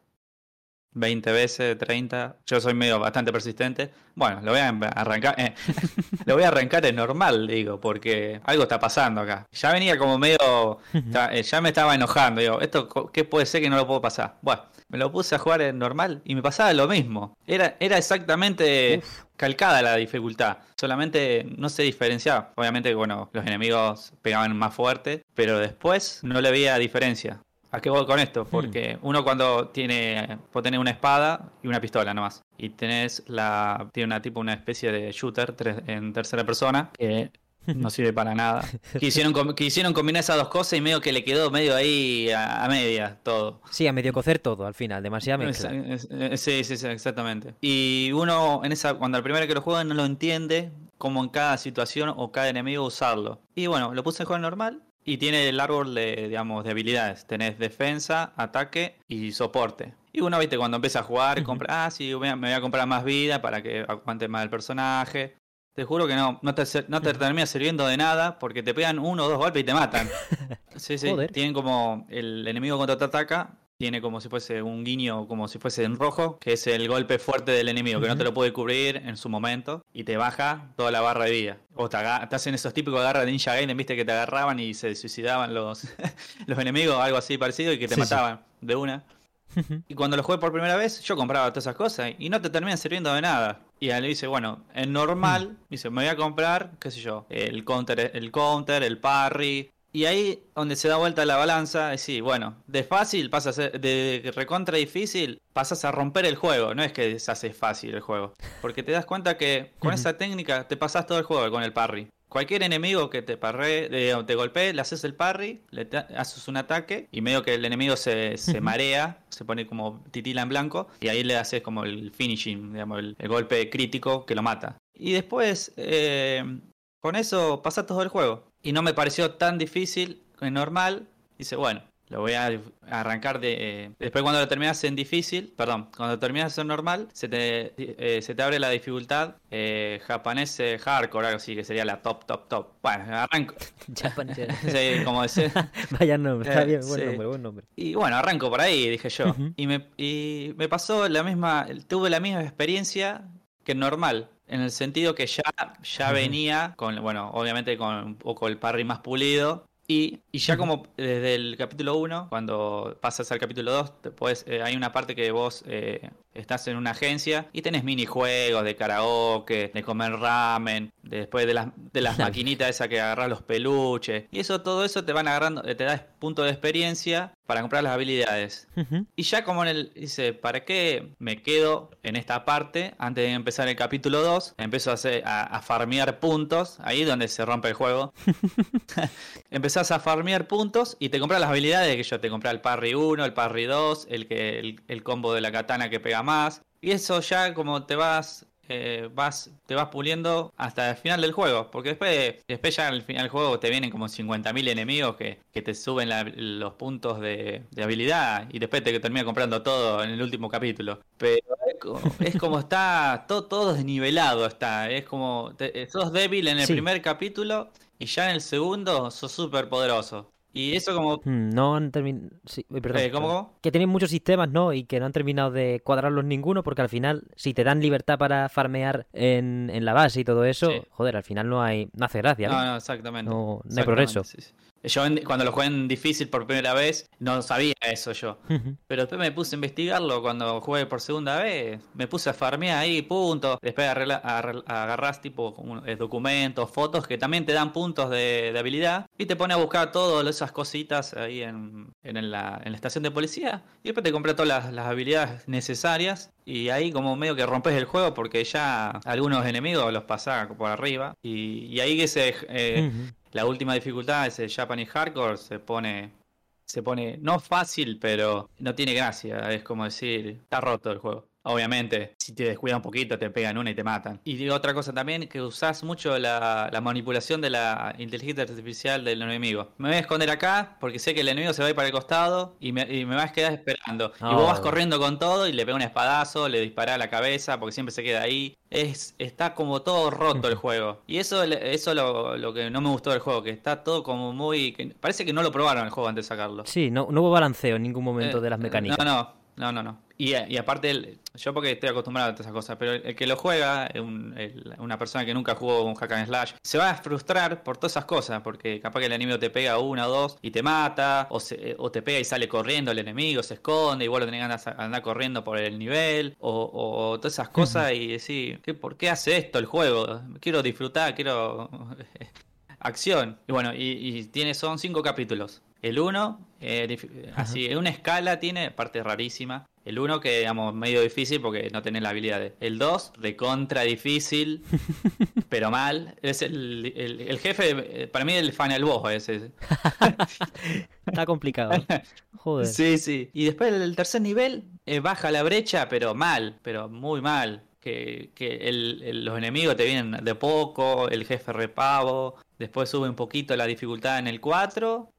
20 veces, 30. Yo soy medio bastante persistente. Bueno, lo voy a arrancar. Eh, lo voy a arrancar en normal, digo, porque algo está pasando acá. Ya venía como medio. Ya, eh, me estaba enojando. Digo, ¿esto qué puede ser que no lo puedo pasar? Bueno, me lo puse a jugar en normal y me pasaba lo mismo. Era, era exactamente calcada la dificultad. Solamente no se diferenciaba. Obviamente, bueno, los enemigos pegaban más fuerte, pero después no le veía diferencia. ¿A qué voy con esto? Hmm. Porque uno cuando tiene, puede tener una espada y una pistola nomás. Y tenés la, tiene una tipo, una especie de shooter en tercera persona que no sirve para nada. Quisieron, quisieron combinar esas dos cosas y medio que le quedó medio ahí a, media todo. Sí, a medio cocer todo al final, demasiado Sí, sí, sí, exactamente. Y uno, en esa, cuando el primero que lo juega no lo entiende, como en cada situación o cada enemigo usarlo. Y bueno, lo puse en juego normal y tiene el árbol de, digamos, de habilidades. Tenés defensa, ataque y soporte. Y uno, viste, cuando empieza a jugar, compra, ah, sí, me voy a comprar más vida para que aguante más el personaje. Te juro que no, no te, no te termina sirviendo de nada porque te pegan uno o dos golpes y te matan. Sí, sí. Tienen como el enemigo cuando te ataca, tiene como si fuese un guiño, como si fuese en rojo, que es el golpe fuerte del enemigo, que no te lo puede cubrir en su momento y te baja toda la barra de vida. O te, hacen esos típicos agarra de Ninja Gaiden, viste que te agarraban y se suicidaban los, los enemigos, algo así parecido, y que te mataban de una. y cuando lo jugué por primera vez, yo compraba todas esas cosas y no te terminan sirviendo de nada. Y le dice, bueno, en normal, dice, me voy a comprar, qué sé yo, el counter, el counter, el parry, Y ahí donde se da vuelta la balanza, es sí, bueno, de fácil pasa a ser, de recontra difícil, pasas a romper el juego, no es que se hace fácil el juego, porque te das cuenta que con esa técnica te pasas todo el juego con el parry. Cualquier enemigo que te parre, eh, te golpee, le haces el parry, le haces un ataque y medio que el enemigo se, se marea, se pone como titila en blanco y ahí le haces como el finishing, digamos, el, golpe crítico que lo mata. Y después, eh, con eso pasa todo el juego. Y no me pareció tan difícil, normal. Dice, bueno, lo voy a arrancar de. Eh, después, cuando lo terminas en difícil, perdón, cuando terminas en normal, se te, eh, se te abre la dificultad eh, japonés hardcore, algo así, que sería la top, top, top. Bueno, arranco. Japonés. sí, como decir. Vaya nombre, está bien, buen nombre, buen nombre. Y bueno, arranco por ahí, dije yo. y, me, y me pasó la misma. Tuve la misma experiencia que normal. En el sentido que ya, ya venía con, bueno, obviamente con un poco el parry más pulido. Y, ya como desde el capítulo 1, cuando pasas al capítulo 2, te eh, hay una parte que vos eh, estás en una agencia y tenés minijuegos de karaoke, de comer ramen, después de las, de las maquinitas esas que agarras los peluches. Y eso, todo eso te van agarrando, te da punto de experiencia para comprar las habilidades. Y ya como en el, dice, ¿para qué me quedo en esta parte antes de empezar el capítulo 2? Empiezo a, hacer, a, farmear puntos, ahí donde se rompe el juego. Empezás a farmear puntos y te compras las habilidades que yo te compré el parry 1, el parry 2, el, que, el, el combo de la katana que pega más. Y eso ya como te vas eh, vas, te vas puliendo hasta el final del juego. Porque después, después ya al final del juego te vienen como 50.000 enemigos que, te suben los puntos de, habilidad y después te termina comprando todo en el último capítulo. Pero es como, está todo, todo desnivelado. Está, es como sos débil en el primer capítulo y ya en el segundo sos súper poderoso. Y eso como... Hmm, no han terminado... Sí, perdón, eh, ¿cómo, Que tienen muchos sistemas, ¿no? Y que no han terminado de cuadrarlos ninguno porque al final, si te dan libertad para farmear en, en la base y todo eso, joder, al final no hay... No hace gracia. No, no, exactamente. No, hay progreso. Yo cuando lo jugué en difícil por primera vez, no sabía eso yo. Pero después me puse a investigarlo cuando jugué por segunda vez. Me puse a farmear ahí puntos. Después agarrás tipo eh, documentos, fotos que también te dan puntos de, habilidad. Y te pone a buscar todas esas cositas ahí en, la, estación de policía. Y después te compré todas las, habilidades necesarias. Y ahí como medio que rompes el juego porque ya algunos enemigos los pasás por arriba. Y, ahí que se... Eh, la última dificultad, ese Japanese Hardcore, se pone, se pone no fácil, pero no tiene gracia. Es como decir, está roto el juego. Obviamente, si te descuidas un poquito, te pegan una y te matan. Y digo otra cosa también, que usás mucho la, manipulación de la inteligencia artificial del enemigo. Me voy a esconder acá porque sé que el enemigo se va a ir para el costado y me, y me vas a quedar esperando. Y vos vas corriendo con todo y le pega un espadazo, le dispara a la cabeza porque siempre se queda ahí. Es, está como todo roto el juego. Y eso eso lo, lo que no me gustó del juego, que está todo como muy... parece que no lo probaron el juego antes de sacarlo. Sí, no, no hubo balanceo en ningún momento eh, de las mecánicas. No, no. No, no, no. Y, y aparte, yo porque estoy acostumbrado a todas esas cosas, pero el, que lo juega, una persona que nunca jugó un hack and slash, se va a frustrar por todas esas cosas, porque capaz que el enemigo te pega una o dos y te mata, o, se, o te pega y sale corriendo el enemigo, se esconde y vos lo tenés que andar, corriendo por el nivel, o, todas esas cosas y decir, ¿qué, ¿por qué hace esto el juego? Quiero disfrutar, quiero acción. Y bueno, y, y tiene, son cinco capítulos. El 1, eh, así, en una escala tiene parte rarísima. El 1 que, digamos, medio difícil porque no tenés la habilidad. De... El 2, contra difícil, pero mal. Es el, el, jefe, eh, para mí el final boss ese. Está complicado. Joder. Sí, sí. Y después el tercer nivel eh, baja la brecha, pero mal, pero muy mal. Que, que el, los enemigos te vienen de poco, el jefe repavo, después sube un poquito la dificultad en el 4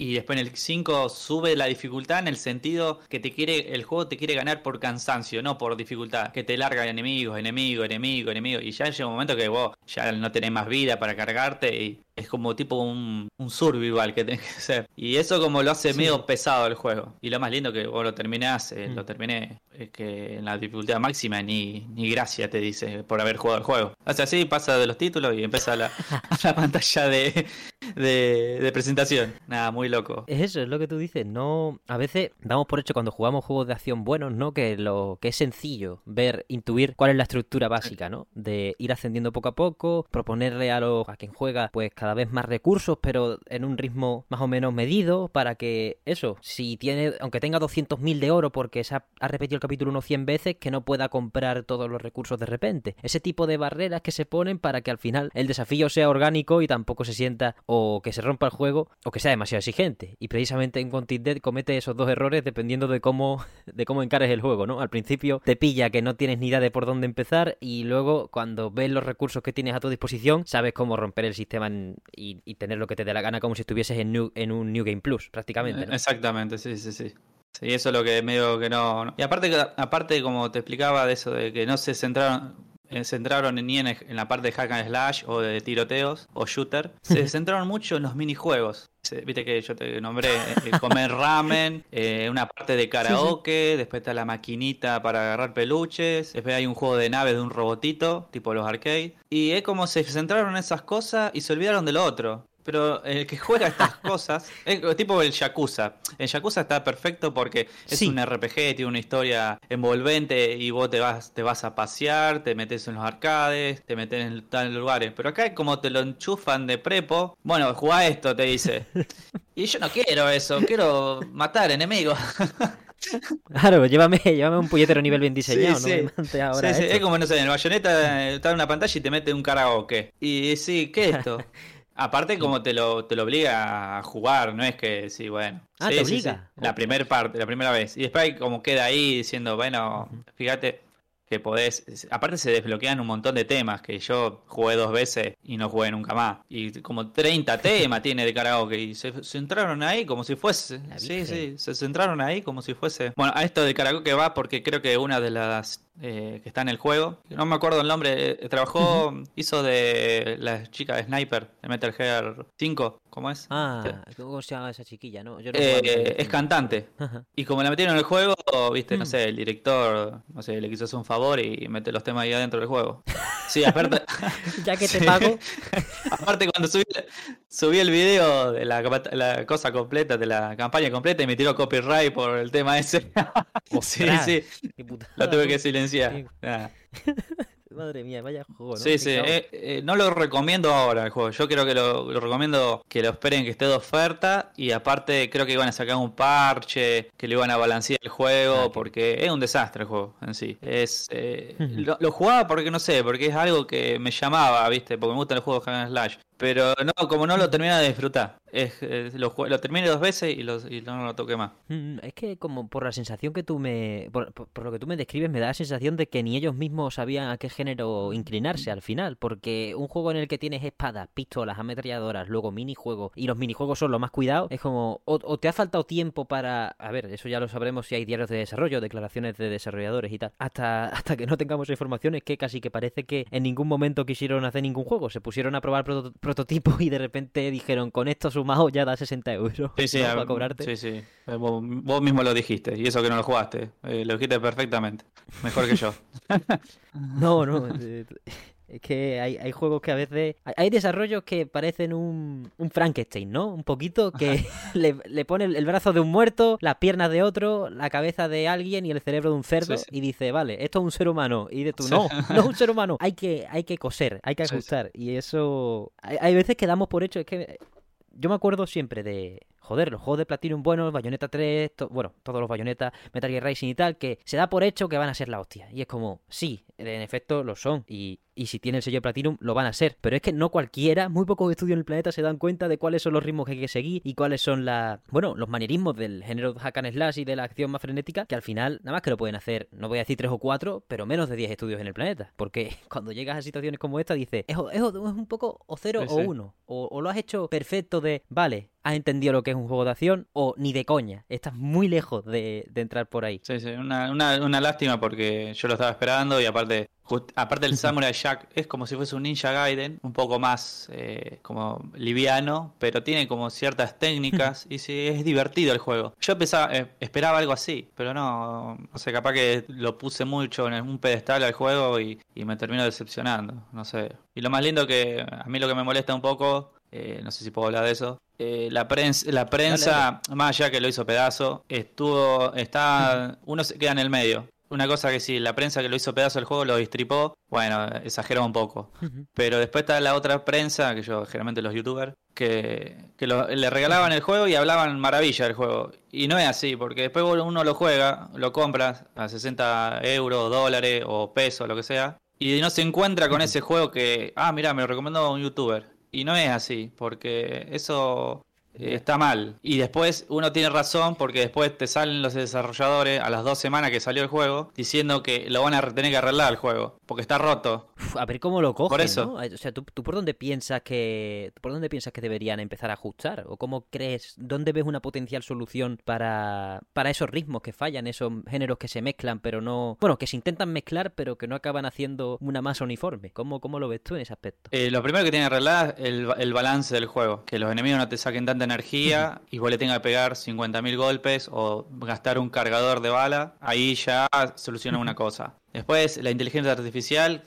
y después en el 5 sube la dificultad en el sentido que te quiere, el juego te quiere ganar por cansancio, no por dificultad. Que te larga enemigos, enemigo, enemigo, enemigo. Y ya llega un momento que vos ya no tenés más vida para cargarte y es como tipo un, un survival que tenés que hacer. Y eso como lo hace medio pesado el juego. Y lo más lindo que vos lo terminás, eh, mm. lo terminé, es que en la dificultad máxima ni, ni gracia te dice por haber jugado el juego. O sea, así pasa de los títulos y empieza la, la pantalla de, de, de presentación. Nada, muy loco. Es eso, es lo que tú dices. No, a veces damos por hecho cuando jugamos juegos de acción buenos, ¿no? Que lo que es sencillo ver, intuir cuál es la estructura básica, ¿no? De ir ascendiendo poco a poco, proponerle a los a quien juega, pues cada vez más recursos, pero en un ritmo más o menos medido, para que eso, si tiene, aunque tenga 200.000 de oro porque se ha, ha repetido el capítulo unos 100 veces, que no pueda comprar todos los recursos de repente. Ese tipo de barreras que se ponen para que al final el desafío sea orgánico y tampoco se sienta o que se rompa el juego o que sea demasiado exigente. Y precisamente en Wanted Dead comete esos dos errores dependiendo de cómo, de cómo encares el juego, ¿no? Al principio te pilla que no tienes ni idea de por dónde empezar y luego cuando ves los recursos que tienes a tu disposición sabes cómo romper el sistema y, y tener lo que te dé la gana como si estuvieses en, en un New Game Plus, prácticamente. Exactamente, sí, sí, sí. Sí, eso es lo que medio que no. no. Y aparte, aparte, como te explicaba, de eso de que no se centraron, eh, centraron ni en, en la parte de hack and slash o de tiroteos o shooter, se centraron mucho en los minijuegos. Viste que yo te nombré eh, comer ramen, eh, una parte de karaoke, después está la maquinita para agarrar peluches, después hay un juego de naves de un robotito, tipo los arcade. Y es como se centraron en esas cosas y se olvidaron de lo otro. Pero el que juega estas cosas es tipo el Yakuza. El Yakuza está perfecto porque es Sí. un RPG, tiene una historia envolvente y vos te vas, te vas a pasear, te metes en los arcades, te metes en tales lugares. Pero acá como te lo enchufan de prepo, bueno, jugá esto, te dice. Y yo no quiero eso, quiero matar enemigos. Claro, llévame, llévame un puñetero nivel bien diseñado, Sí, no sí. me mantes ahora Sí, esto. Es como, no sé, en el bayoneta eh, está en una pantalla y te mete un karaoke. Y sí, ¿qué es esto? Aparte como te lo, te lo obliga a jugar, no es que sí, bueno. Ah, Sí, te obliga. sí. La primera parte, la primera vez. Y después como queda ahí diciendo, bueno, fíjate que podés... Aparte se desbloquean un montón de temas que yo jugué dos veces y no jugué nunca más. Y como 30 temas tiene de karaoke y se centraron ahí como si fuese... Sí, sí, se centraron ahí como si fuese... Bueno, a esto de karaoke va porque creo que una de las eh, que está en el juego, no me acuerdo el nombre, eh, trabajó, hizo de la chica de Sniper de Metal Gear 5, ¿cómo es? Ah, ¿cómo se llama esa chiquilla? No, yo no Eh, es cantante. Ajá. Y como la metieron en el juego, viste, no Mm. sé, el director, no sé, le quiso hacer un favor y mete los temas ahí adentro del juego. Sí, aparte, ya que te Sí. pago, aparte cuando subí, subí el video de la, cosa completa, de la campaña completa y me tiró copyright por el tema ese. sí, sí, lo tuve que silenciar. Sí. Madre mía, vaya juego, ¿no? Sí, sí, eh, eh, no lo recomiendo ahora el juego. Yo creo que lo, lo recomiendo que lo esperen que esté de oferta. Y aparte, creo que iban a sacar un parche, que le iban a balancear el juego, Ah, porque es un desastre el juego en sí. Es eh, lo, lo jugaba porque no sé, porque es algo que me llamaba, ¿viste? Porque me gustan los juegos de Slash. Pero no, como no lo termina de disfrutar. Es, eh, lo, lo dos veces y, no lo toqué más. Mm, Es que como por la sensación que tú me... Por, lo que tú me describes me da la sensación de que ni ellos mismos sabían a qué género inclinarse al final, porque un juego en el que tienes espadas, pistolas, ametralladoras, luego minijuegos, y los minijuegos son lo más cuidados, es como... O, te ha faltado tiempo para... A ver, eso ya lo sabremos si hay diarios de desarrollo, declaraciones de desarrolladores y tal. Hasta, hasta que no tengamos información es que casi que parece que en ningún momento quisieron hacer ningún juego, se pusieron a probar proto- prototipos y de repente dijeron, con esto sumado ya da 60 euros Sí, sí, ¿no? a- para cobrarte. sí, sí. Eh, Vos, vos mismo lo dijiste, y eso que no lo jugaste. Eh, lo dijiste perfectamente. Mejor que yo. No, no. eh, Es que hay, hay juegos que a veces. hay- desarrollos que parecen un, un Frankenstein, ¿no? Un poquito que le, le pone el, brazo de un muerto, las piernas de otro, la cabeza de alguien y el cerebro de un cerdo. Sí, sí. Y dice, vale, esto es un ser humano. Y de tú, Sí. no, no es un ser humano. Hay que, hay que coser, hay que ajustar. Y eso. Hay, hay veces que damos por hecho. Es que. Yo me acuerdo siempre de. Joder, los juegos de Platinum buenos, Bayonetta 3, to- bueno, todos los Bayonetta, Metal Gear Rising y tal, que se da por hecho que van a ser la hostia. Y es como, sí, en efecto lo son. Y, y si tiene el sello Platinum, lo van a ser. Pero es que no cualquiera, muy pocos estudios en el planeta se dan cuenta de cuáles son los ritmos que hay que seguir y cuáles son la, bueno, los manierismos del género hack and slash y de la acción más frenética, que al final, nada más que lo pueden hacer, no voy a decir tres o cuatro, pero menos de 10 estudios en el planeta. Porque cuando llegas a situaciones como esta, dices, es, es, un poco o cero Sí, o uno. O, o lo has hecho perfecto de, vale, has entendido lo que es un juego de acción, o ni de coña. Estás muy lejos de, de entrar por ahí. Sí, sí, una, una, una lástima porque yo lo estaba esperando y aparte, just- aparte el Samurai Jack es como si fuese un Ninja Gaiden, un poco más eh, como liviano, pero tiene como ciertas técnicas y sí, es divertido el juego. Yo pensaba, eh, esperaba algo así, pero no, no sé, capaz que lo puse mucho en un pedestal al juego y, y me termino decepcionando, no sé. Y lo más lindo que a mí lo que me molesta un poco eh, no sé si puedo hablar de eso. Eh, la prensa, la prensa más allá que lo hizo pedazo, estuvo, está, uno se queda en el medio. Una cosa que sí, la prensa que lo hizo pedazo el juego lo distripó, bueno, exageró un poco. Pero después está la otra prensa, que yo generalmente los youtubers, que, que le regalaban el juego y hablaban maravilla del juego. Y no es así, porque después uno lo juega, lo compra a 60 euros, dólares o pesos, lo que sea, y no se encuentra con ese juego que, ah, mira, me lo recomendó un youtuber. Y no es así, porque eso eh, está mal. Y después uno tiene razón porque después te salen los desarrolladores a las dos semanas que salió el juego diciendo que lo van a tener que arreglar el juego porque está roto. a ver cómo lo cogen, Por eso. ¿no? O sea, ¿tú, ¿tú, por dónde piensas que por dónde piensas que deberían empezar a ajustar o cómo crees dónde ves una potencial solución para para esos ritmos que fallan, esos géneros que se mezclan pero no, bueno, que se intentan mezclar pero que no acaban haciendo una masa uniforme. ¿Cómo, cómo lo ves tú en ese aspecto? Eh, lo primero que tiene que arreglar es el, el balance del juego, que los enemigos no te saquen tanta energía y vos le tengas que pegar 50.000 golpes o gastar un cargador de bala, ahí ya soluciona una cosa. Después, la inteligencia artificial,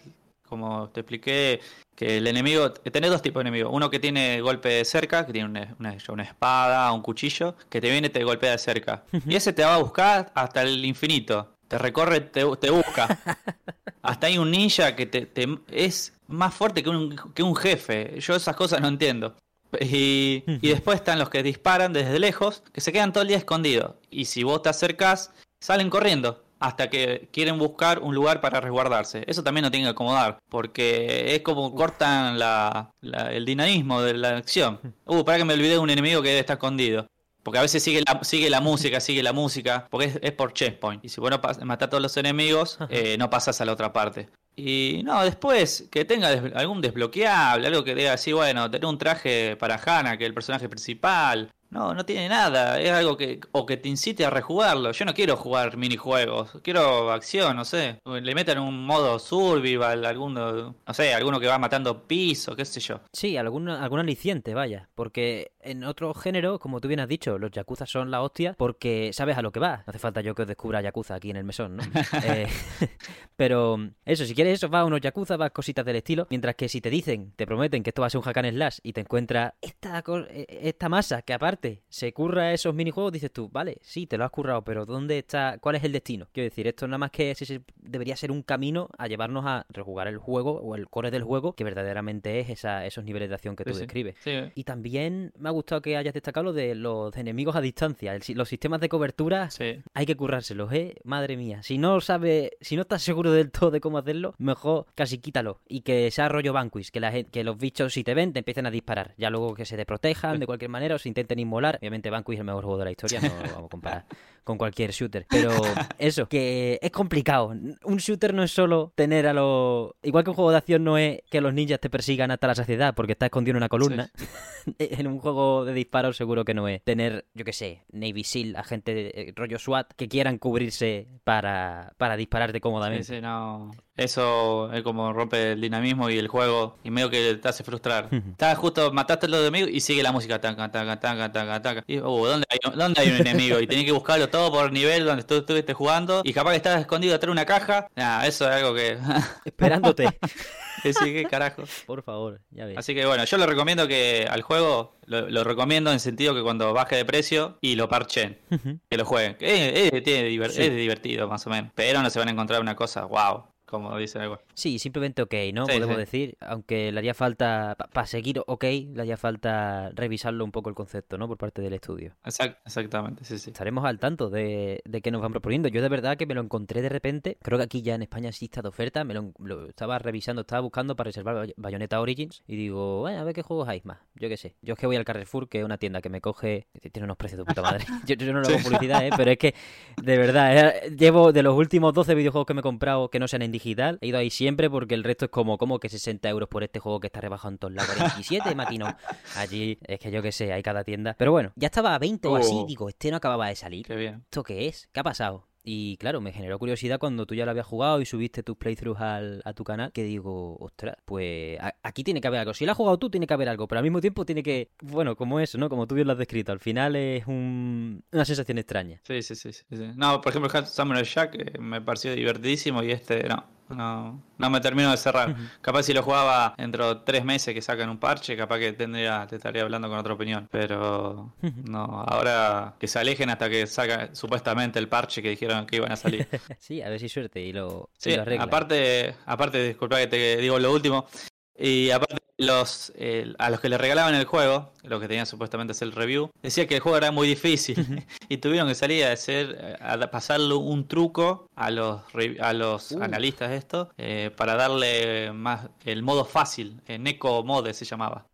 como te expliqué, que el enemigo, tenés dos tipos de enemigos. Uno que tiene golpe de cerca, que tiene una, una, una espada, un cuchillo, que te viene y te golpea de cerca. Y ese te va a buscar hasta el infinito. Te recorre, te, te busca. hasta hay un ninja que te, te, es más fuerte que un, que un jefe. Yo esas cosas no entiendo. Y, y, después están los que disparan desde lejos, que se quedan todo el día escondidos. Y si vos te acercás, salen corriendo hasta que quieren buscar un lugar para resguardarse. Eso también no tiene que acomodar, porque es como cortan la, la, el dinamismo de la acción. Uh, para que me olvidé de un enemigo que debe estar escondido. Porque a veces sigue la, sigue la música, sigue la música, porque es, es por checkpoint. Y si vos no matás a todos los enemigos, eh, no pasas a la otra parte. Y no, después que tenga des algún desbloqueable, algo que diga así, bueno, tener un traje para Hana, que es el personaje principal. No, no tiene nada, es algo que o que te incite a rejugarlo. Yo no quiero jugar minijuegos, quiero acción, no sé. Le metan un modo survival, alguno, no sé, alguno que va matando piso, qué sé yo. Sí, algún, algún aliciente, vaya, porque en otro género, como tú bien has dicho, los yakuza son la hostia porque sabes a lo que va. No hace falta yo que os descubra yakuza aquí en el mesón, ¿no? eh, pero eso, si quieres eso, va a unos yakuza, vas cositas del estilo, mientras que si te dicen, te prometen que esto va a ser un hack and slash y te encuentras esta, esta masa que aparte se curra esos minijuegos, dices tú, vale, sí, te lo has currado, pero ¿dónde está? ¿Cuál es el destino? Quiero decir, esto nada más que debería ser un camino a llevarnos a rejugar el juego o el core del juego, que verdaderamente es esa, esos niveles de acción que tú sí, describes. Sí. Y también me ha gustado que hayas destacado lo de los enemigos a distancia. El, los sistemas de cobertura sí. hay que currárselos, ¿eh? Madre mía. Si no sabes, si no estás seguro del todo de cómo hacerlo, mejor casi quítalo. Y que sea rollo Vanquish, que, la, que los bichos si te ven te empiecen a disparar. Ya luego que se te protejan de cualquier manera o se intenten inmolar. Obviamente Vanquish es el mejor juego de la historia, no lo vamos a comparar con cualquier shooter. Pero eso, que es complicado. Un shooter no es solo tener a los... Igual que un juego de acción no es que los ninjas te persigan hasta la saciedad porque está escondido en una columna. Sí. en un juego de disparos seguro que no es tener, yo qué sé, Navy SEAL, agente de, eh, rollo SWAT, que quieran cubrirse para, para dispararte cómodamente. Sí, sí, no. Eso es como rompe el dinamismo y el juego y medio que te hace frustrar. Estás justo, mataste a los enemigos y sigue la música. Taca, taca, taca, taca, taca. Y, uh, ¿dónde, hay, ¿dónde hay un enemigo? Y tenés que buscarlo todo por nivel donde tú estuviste jugando. Y capaz que estás escondido atrás de una caja. Nah, eso es algo que. Esperándote. sí, qué carajo. Por favor, ya ves. Así que bueno, yo lo recomiendo que al juego, lo, lo recomiendo en sentido que cuando baje de precio y lo parchen, uh -huh. que lo jueguen. Es, es, es, divert sí. es divertido más o menos. Pero no se van a encontrar una cosa, wow como dice algo. Sí, simplemente ok, ¿no? Sí, Podemos sí. decir, aunque le haría falta, para pa seguir ok, le haría falta revisarlo un poco el concepto, ¿no? Por parte del estudio. Exact exactamente, sí, sí. Estaremos al tanto de, de qué nos van proponiendo. Yo de verdad que me lo encontré de repente, creo que aquí ya en España sí está de oferta, me lo, lo estaba revisando, estaba buscando para reservar Bayonetta Origins y digo, bueno, a ver qué juegos hay más, yo qué sé. Yo es que voy al Carrefour, que es una tienda que me coge, tiene unos precios de puta madre. yo, yo, no lo hago publicidad, ¿eh? Pero es que, de verdad, eh, llevo de los últimos 12 videojuegos que me he comprado que no sean en digital, he ido ahí siempre porque el resto es como, como que 60 euros por este juego que está rebajado en todos lados. 47, maquinón. Allí, es que yo que sé, hay cada tienda. Pero bueno, ya estaba a 20 o así, digo, este no acababa de salir. Qué bien. ¿Esto qué es? ¿Qué ha pasado? Y claro, me generó curiosidad cuando tú ya lo habías jugado y subiste tus playthroughs al, a tu canal, que digo, ostras, pues a, aquí tiene que haber algo. Si lo has jugado tú, tiene que haber algo, pero al mismo tiempo tiene que, bueno, como eso, ¿no? Como tú bien lo has descrito, al final es un, una sensación extraña. Sí, sí, sí, sí, sí. No, por ejemplo, Samurai Jack eh, me pareció divertidísimo y este, no. No, no me termino de cerrar. Capaz si lo jugaba dentro de tres meses que sacan un parche, capaz que tendría, te estaría hablando con otra opinión. Pero no, ahora que se alejen hasta que saca supuestamente el parche que dijeron que iban a salir. sí, a ver si suerte y lo, sí, y lo arreglan. aparte, aparte, disculpa que te digo lo último. Y aparte, los, eh, a los que le regalaban el juego, lo que tenían supuestamente es el review, decía que el juego era muy difícil y tuvieron que salir a, hacer, a pasarle un truco a los, a los Uh. analistas de esto eh, para darle más el modo fácil, eh, Neko Mode se llamaba.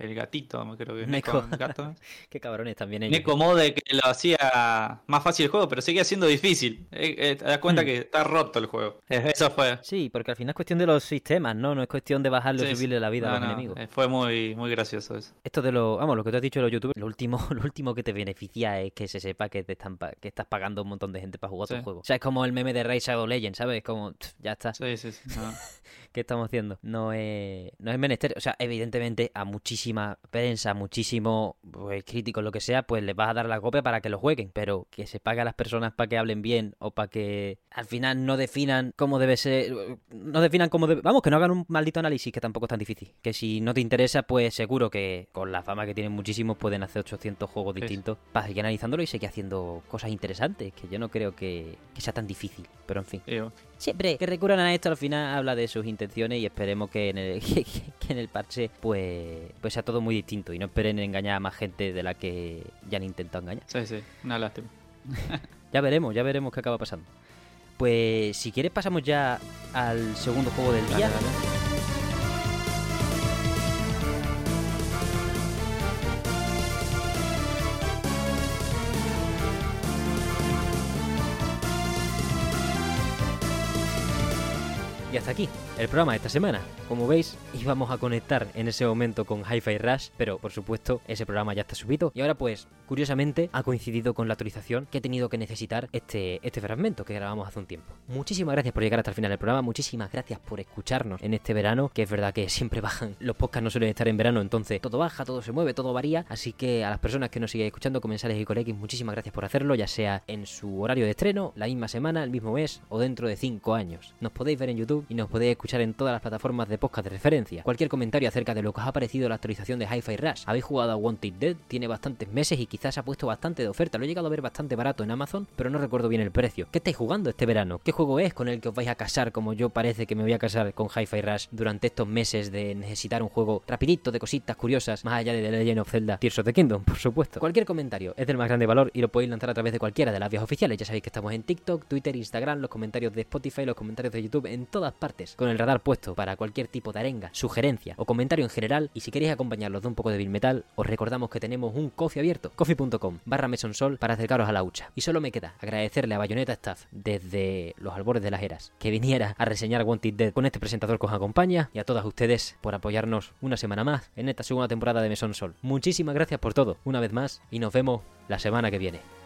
El gatito, creo que Neko. Neko, gato. Qué cabrones también ellos. Neko Mode que lo hacía más fácil el juego, pero seguía siendo difícil. Eh, eh, te das cuenta Hmm. que está roto el juego. Eso fue. Sí, porque al final es cuestión de los sistemas, ¿no? No es cuestión de bajarle o Sí, subirle la vida no, a los no, enemigos. eh, Fue muy, muy gracioso eso. Esto de los, vamos, lo que tú has dicho de los youtubers, lo último, lo último que te beneficia es que se sepa que te están pa- que estás pagando un montón de gente para jugar tu Sí. juego. O sea, es como el meme de Ray Shadow Legends, ¿sabes? Es como, ya está. Sí, sí, sí. no. ¿Qué estamos haciendo? No es, no es menester. O sea, evidentemente a muchísima prensa, muchísimo pues, críticos, lo que sea, pues les vas a dar la copia para que lo jueguen. Pero que se pague a las personas para que hablen bien o para que al final no definan cómo debe ser. No definan cómo debe. Vamos, que no hagan un maldito análisis, que tampoco es tan difícil. Que si no te interesa, pues seguro que con la fama que tienen muchísimos pueden hacer 800 juegos Sí. distintos para seguir analizándolo y seguir haciendo cosas interesantes. Que yo no creo que, que sea tan difícil. Pero en fin. Digo, Siempre que recurran a esto al final habla de sus intenciones y esperemos que en el, que, que en el parche pues, pues sea todo muy distinto y no esperen engañar a más gente de la que ya han intentado engañar. sí, sí, una lástima. Ya veremos, ya veremos qué acaba pasando. Pues si quieres pasamos ya al segundo juego del día. Hasta aquí el programa de esta semana. Como veis, íbamos a conectar en ese momento con Hi-Fi Rush, pero por supuesto ese programa ya está subido. Y ahora pues, curiosamente, ha coincidido con la actualización que he tenido que necesitar este, este fragmento que grabamos hace un tiempo. Muchísimas gracias por llegar hasta el final del programa, muchísimas gracias por escucharnos en este verano, que es verdad que siempre bajan, los podcasts no suelen estar en verano, entonces todo baja, todo se mueve, todo varía. Así que a las personas que nos siguen escuchando, comensales y colegas, muchísimas gracias por hacerlo, ya sea en su horario de estreno, la misma semana, el mismo mes o dentro de 5 años. Nos podéis ver en YouTube y nos podéis escuchar en todas las plataformas de podcast de referencia. Cualquier comentario acerca de lo que os ha parecido la actualización de Hi-Fi Rush. ¿Habéis jugado a Wanted Dead? Tiene bastantes meses y quizás ha puesto bastante de oferta. Lo he llegado a ver bastante barato en Amazon, pero no recuerdo bien el precio. ¿Qué estáis jugando este verano? ¿Qué juego es con el que os vais a casar como yo parece que me voy a casar con Hi-Fi Rush durante estos meses de necesitar un juego rapidito de cositas curiosas, más allá de The Legend of Zelda Tears of the Kingdom, por supuesto? Cualquier comentario es del más grande valor y lo podéis lanzar a través de cualquiera de las vías oficiales. Ya sabéis que estamos en TikTok, Twitter, Instagram, los comentarios de Spotify, los comentarios de YouTube, en todas partes, con el radar puesto para cualquier tipo de arenga, sugerencia o comentario en general. Y si queréis acompañarlos de un poco de Bill Metal, os recordamos que tenemos un coffee abierto, coffee.com barra mesonsol para acercaros a la hucha. Y solo me queda agradecerle a Bayonetta Staff desde los albores de las eras que viniera a reseñar Wanted Dead con este presentador que os acompaña y a todas ustedes por apoyarnos una semana más en esta segunda temporada de Mesón Sol. Muchísimas gracias por todo, una vez más, y nos vemos la semana que viene.